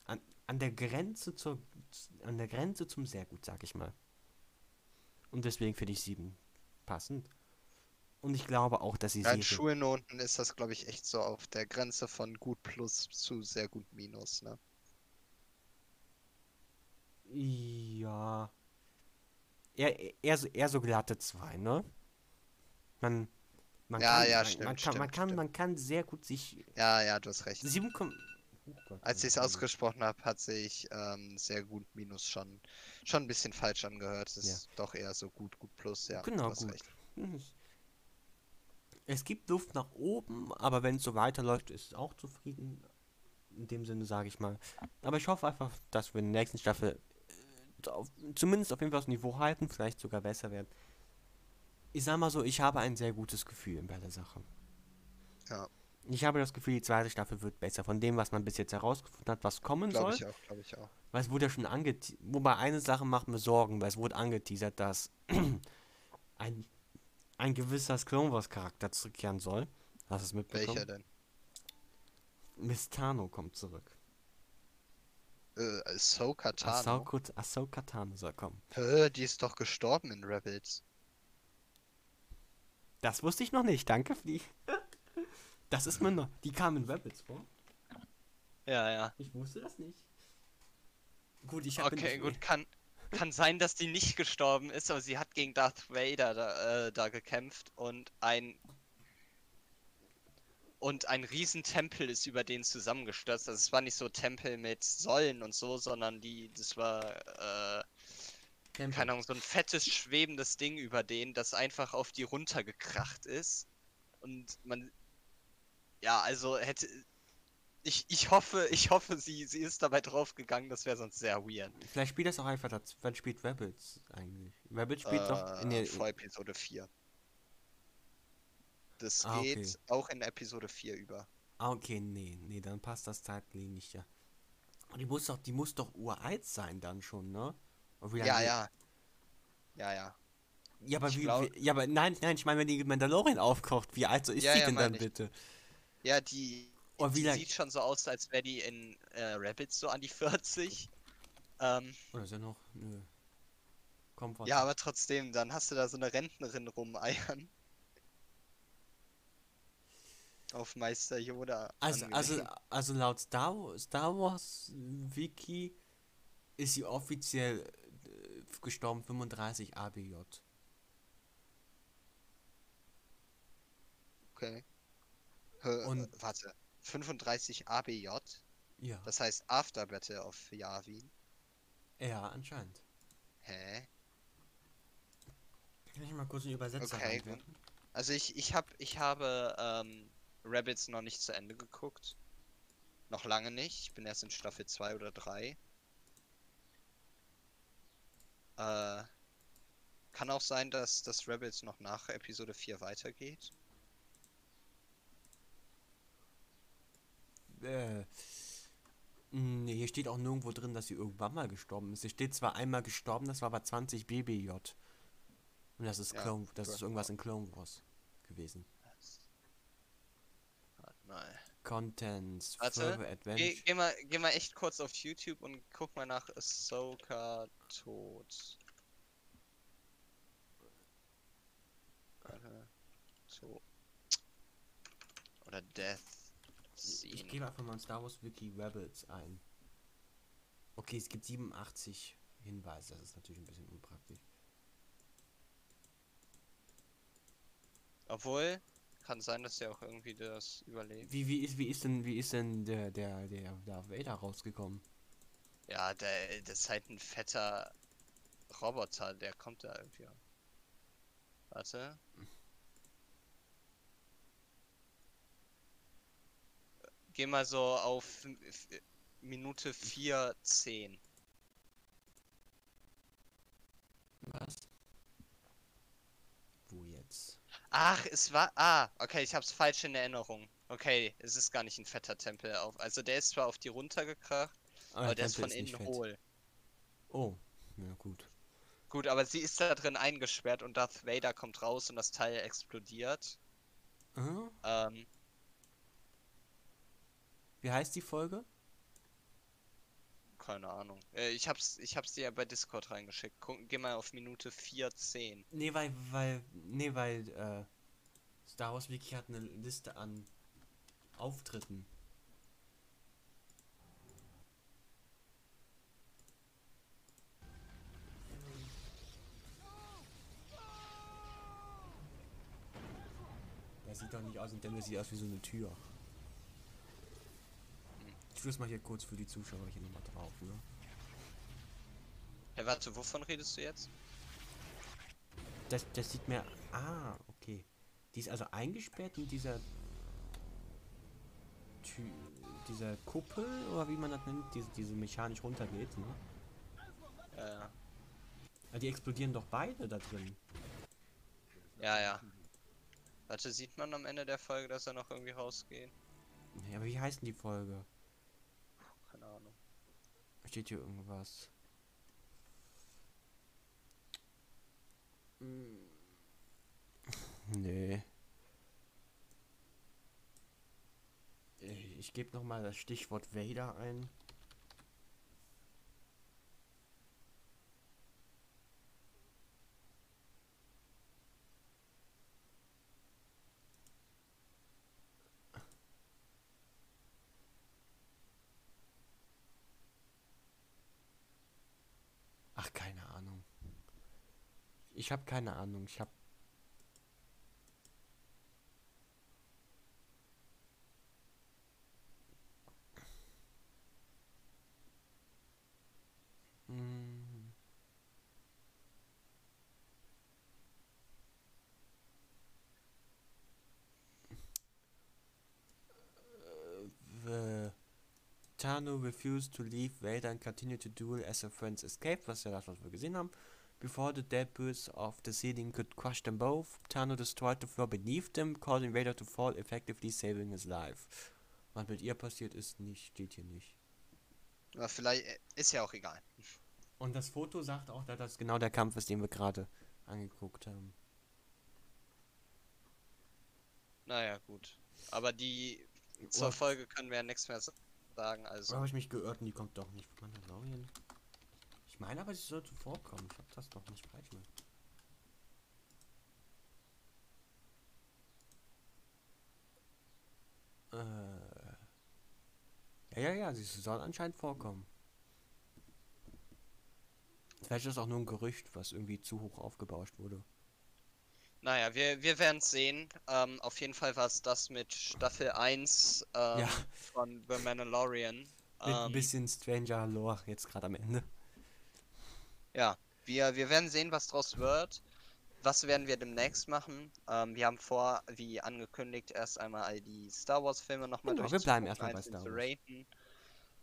An, an der Grenze zur an der Grenze zum sehr gut, sag ich mal. Und deswegen finde ich sieben passend. Und ich glaube auch, dass sie ja, in Schulnoten ist das, glaube ich, echt so auf der Grenze von gut plus zu sehr gut minus, ne? Ja. Eher, eher, so, eher so glatte 2, ne? Man, man ja, kann, ja, man, stimmt, man, stimmt, man, kann, stimmt. man kann sehr gut sich. Ja, ja, du hast recht. 7, oh Als ich es ausgesprochen habe, hat sich ähm, sehr gut minus schon, schon ein bisschen falsch angehört. Es ist ja. doch eher so gut, gut plus, ja. Genau, gut. Recht. Mhm. Es gibt Luft nach oben, aber wenn es so weiterläuft, ist es auch zufrieden. In dem Sinne sage ich mal. Aber ich hoffe einfach, dass wir in der nächsten Staffel äh, auf, zumindest auf jeden Fall das Niveau halten, vielleicht sogar besser werden. Ich sag mal so, ich habe ein sehr gutes Gefühl bei der Sache. Ja. Ich habe das Gefühl, die zweite Staffel wird besser. Von dem, was man bis jetzt herausgefunden hat, was kommen glaub soll. Glaube ich auch, glaube ich auch. Weil es wurde ja schon angeteasert. Wobei eine Sache macht mir Sorgen, weil es wurde angeteasert, dass ein ein gewisser Clone Wars Charakter zurückkehren soll. Hast du es mitbekommen? Welcher denn? Mistano kommt zurück. Äh, Ahsoka Tano? Ahsoka, Ahsoka Tano soll kommen. Hä, die ist doch gestorben in Rebels. Das wusste ich noch nicht, danke Flie. Das ist mir noch. Die kam in Rebels vor. Ja, ja. Ich wusste das nicht. Gut, ich habe. Okay, gut, kann, kann sein, dass die nicht gestorben ist, aber sie hat gegen Darth Vader da, äh, da gekämpft und ein und ein Riesentempel ist über den zusammengestürzt. Also es war nicht so Tempel mit Säulen und so, sondern die, das war, äh, keine Ahnung, so ein fettes, schwebendes Ding über den, das einfach auf die runtergekracht ist. Und man, ja, also hätte, ich, ich hoffe, ich hoffe, sie, sie ist dabei draufgegangen, das wäre sonst sehr weird. Vielleicht spielt das auch einfach dazu. Wann spielt Rebels eigentlich? Rebels spielt äh, doch in der. Vor Episode 4. Das ah, geht okay. auch in Episode 4 über. Ah, okay, nee, nee, dann passt das zeitlich nicht, ja. Und die muss doch, die muss doch uralt sein dann schon, ne? Ja, ja. Ja, ja. Ja, aber ich wie, glaub... wie, ja, aber nein, nein, ich meine, wenn die Mandalorian aufkocht, wie alt so ist ja, die ja, denn dann ich. bitte? Ja, die Oh, wie sieht schon so aus, als wäre die in äh, Rabbits so an die 40. Ähm, Oder ist ja noch? Nö. Komm, warte. Ja, aber trotzdem, dann hast du da so eine Rentnerin rumeiern. Auf Meister Yoda. Also, also, also laut Star, Star Wars Wiki ist sie offiziell gestorben 35 ABJ. Okay. Und warte. 35 ABJ. Ja. Das heißt After Battle of Yavin. Ja, anscheinend. Hä? Kann ich mal kurz einen Übersetzer okay. Also ich, ich hab, ich habe ähm, Rabbits noch nicht zu Ende geguckt. Noch lange nicht. Ich bin erst in Staffel 2 oder 3. Äh, kann auch sein, dass das Rebels noch nach Episode 4 weitergeht. äh, Nee, hier steht auch nirgendwo drin, dass sie irgendwann mal gestorben ist. Hier steht zwar einmal gestorben, das war aber 20 BBJ. Und das ist Ja, Clone, das ist irgendwas in Clone Wars gewesen. Warte mal. Contents, Warte, Geh, Adventure. geh, mal, geh mal echt kurz auf YouTube und guck mal nach Ahsoka tot. To Oder Death Ich Scene. gebe einfach mal in Star Wars Wiki Rebels ein. Okay, es gibt 87 Hinweise, das ist natürlich ein bisschen unpraktisch. Obwohl, kann sein, dass er auch irgendwie das überlebt. Wie, wie, ist, wie ist denn, wie ist denn der, der, der, der Vader rausgekommen? Ja, der, das ist halt ein fetter Roboter, der kommt da irgendwie an. Warte. Geh mal so auf Minute 4, 10. Ach, es war. Ah, okay, ich hab's falsch in Erinnerung. Okay, es ist gar nicht ein fetter Tempel auf. Also der ist zwar auf die runtergekracht, Ah, aber der ist von innen hohl. Oh, ja gut. Gut, aber sie ist da drin eingesperrt und Darth Vader kommt raus und das Teil explodiert. Aha. Ähm, Wie heißt die Folge? Keine Ahnung. Äh, ich hab's, ich hab's dir ja bei Discord reingeschickt. Guck, geh mal auf Minute 4.10. Nee, weil, weil, nee, weil, äh, Star Wars Wiki hat eine Liste an Auftritten. Das sieht doch nicht aus, denn das sieht aus wie so eine Tür. Ich tue es mal hier kurz für die Zuschauer hier nochmal drauf, ne? Hey, warte, wovon redest du jetzt? Das, das sieht mir. Ah, okay. Die ist also eingesperrt in dieser. Tü dieser Kuppel, oder wie man das nennt, diese, diese mechanisch runtergeht, ne? Äh, Ah, die explodieren doch beide da drin. ja, ja. Warte, sieht man am Ende der Folge, dass er noch irgendwie rausgeht? Ja, aber wie heißt denn die Folge? Steht hier irgendwas? Hm. Nee. Ich, ich gebe nochmal das Stichwort Vader ein. Ach, keine Ahnung. Ich habe keine Ahnung. Ich habe Tano refused to leave Vader and continued to duel as their friends escaped, was ja das, was wir gesehen haben. Before the debris of the ceiling could crush them both, Tano destroyed the floor beneath them, causing Vader to fall, effectively saving his life. Was mit ihr passiert ist, nicht, steht hier nicht. Aber vielleicht äh, ist ja auch egal. Und das Foto sagt auch, dass das genau der Kampf ist, den wir gerade angeguckt haben. Naja, gut. Aber die zur Folge können wir ja nichts mehr sagen, also. habe ich mich geirrt und die kommt doch nicht. Mandalorian. Ich meine aber, sie sollte vorkommen. Ich habe das doch nicht falsch gemacht. Äh. Ja, ja, ja, sie soll anscheinend vorkommen. Vielleicht ist das auch nur ein Gerücht, was irgendwie zu hoch aufgebauscht wurde. Naja, wir, wir werden es sehen. Ähm, auf jeden Fall war es das mit Staffel 1 ähm, Ja. von The Mandalorian. Mit ein Ähm, bisschen Stranger Lore jetzt gerade am Ende. Ja, wir, wir werden sehen, was draus wird. Was werden wir demnächst machen? Ähm, wir haben vor, wie angekündigt, erst einmal all die Star Wars Filme nochmal Genau, wir bleiben erstmal bei Star zu Wars. raten.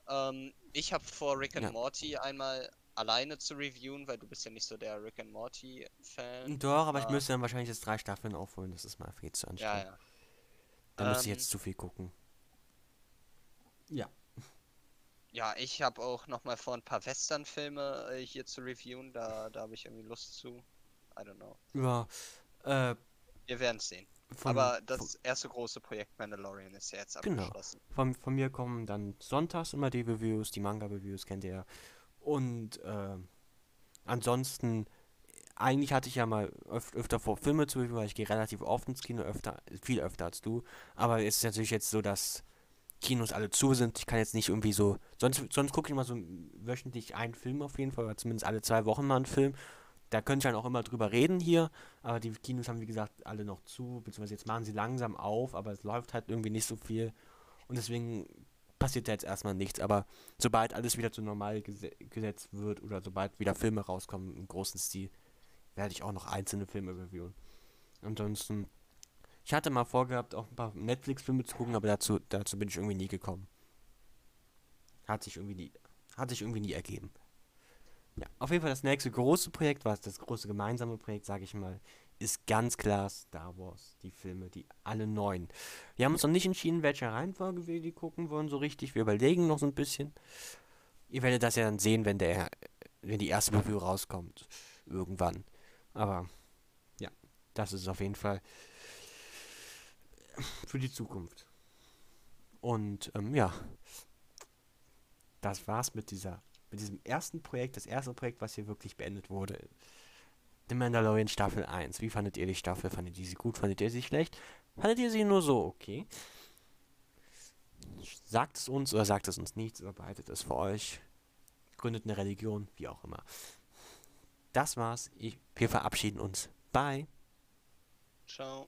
Ähm, ich habe vor, Rick and Ja. Morty einmal alleine zu reviewen, weil du bist ja nicht so der Rick and Morty Fan. Doch, aber ich äh, müsste dann wahrscheinlich jetzt drei Staffeln aufholen. Das ist mal viel zu Ja, anstrengend. ja. Da müsste ich Ähm, jetzt zu viel gucken. Ja. Ja, ich habe auch noch mal vor, ein paar Western-Filme äh, hier zu reviewen. Da, da habe ich irgendwie Lust zu. I don't know. Ja, äh, Wir werden es sehen. von, Aber von, das erste große Projekt Mandalorian ist ja jetzt Genau. abgeschlossen. von, von mir kommen dann sonntags immer die Reviews, die Manga-Reviews kennt ihr ja. Und äh, ansonsten, eigentlich hatte ich ja mal öf öfter vor, Filme zu reviewen, weil ich gehe relativ oft ins Kino, öfter, viel öfter als du. Aber es ist natürlich jetzt so, dass Kinos alle zu sind. Ich kann jetzt nicht irgendwie so. Sonst, sonst gucke ich mal so wöchentlich einen Film auf jeden Fall, oder zumindest alle zwei Wochen mal einen Film. Da könnte ich dann auch immer drüber reden hier, aber die Kinos haben wie gesagt alle noch zu, beziehungsweise jetzt machen sie langsam auf, aber es läuft halt irgendwie nicht so viel. Und deswegen passiert da jetzt erstmal nichts. Aber sobald alles wieder zu normal gese gesetzt wird oder sobald wieder Filme rauskommen im großen Stil, werde ich auch noch einzelne Filme reviewen. Ansonsten, ich hatte mal vorgehabt, auch ein paar Netflix-Filme zu gucken, aber dazu, dazu bin ich irgendwie nie gekommen. Hat sich irgendwie nie, hat sich irgendwie nie ergeben. Ja, auf jeden Fall das nächste große Projekt, was das große gemeinsame Projekt, sage ich mal, ist ganz klar Star Wars. Die Filme, die alle neun. Wir haben uns noch nicht entschieden, welche Reihenfolge wir die gucken wollen, so richtig. Wir überlegen noch so ein bisschen. Ihr werdet das ja dann sehen, wenn der, wenn die erste Review rauskommt. Irgendwann. Aber ja, das ist auf jeden Fall für die Zukunft. Und ähm, ja, das war's mit dieser, mit diesem ersten Projekt, das erste Projekt, was hier wirklich beendet wurde. The Mandalorian Staffel 1. Wie fandet ihr die Staffel? Fandet ihr sie gut? Fandet ihr sie schlecht? Fandet ihr sie nur so okay? Sagt es uns oder sagt es uns nichts oder behaltet es für euch. Gründet eine Religion, wie auch immer. Das war's. Ich, wir verabschieden uns. Bye. Ciao.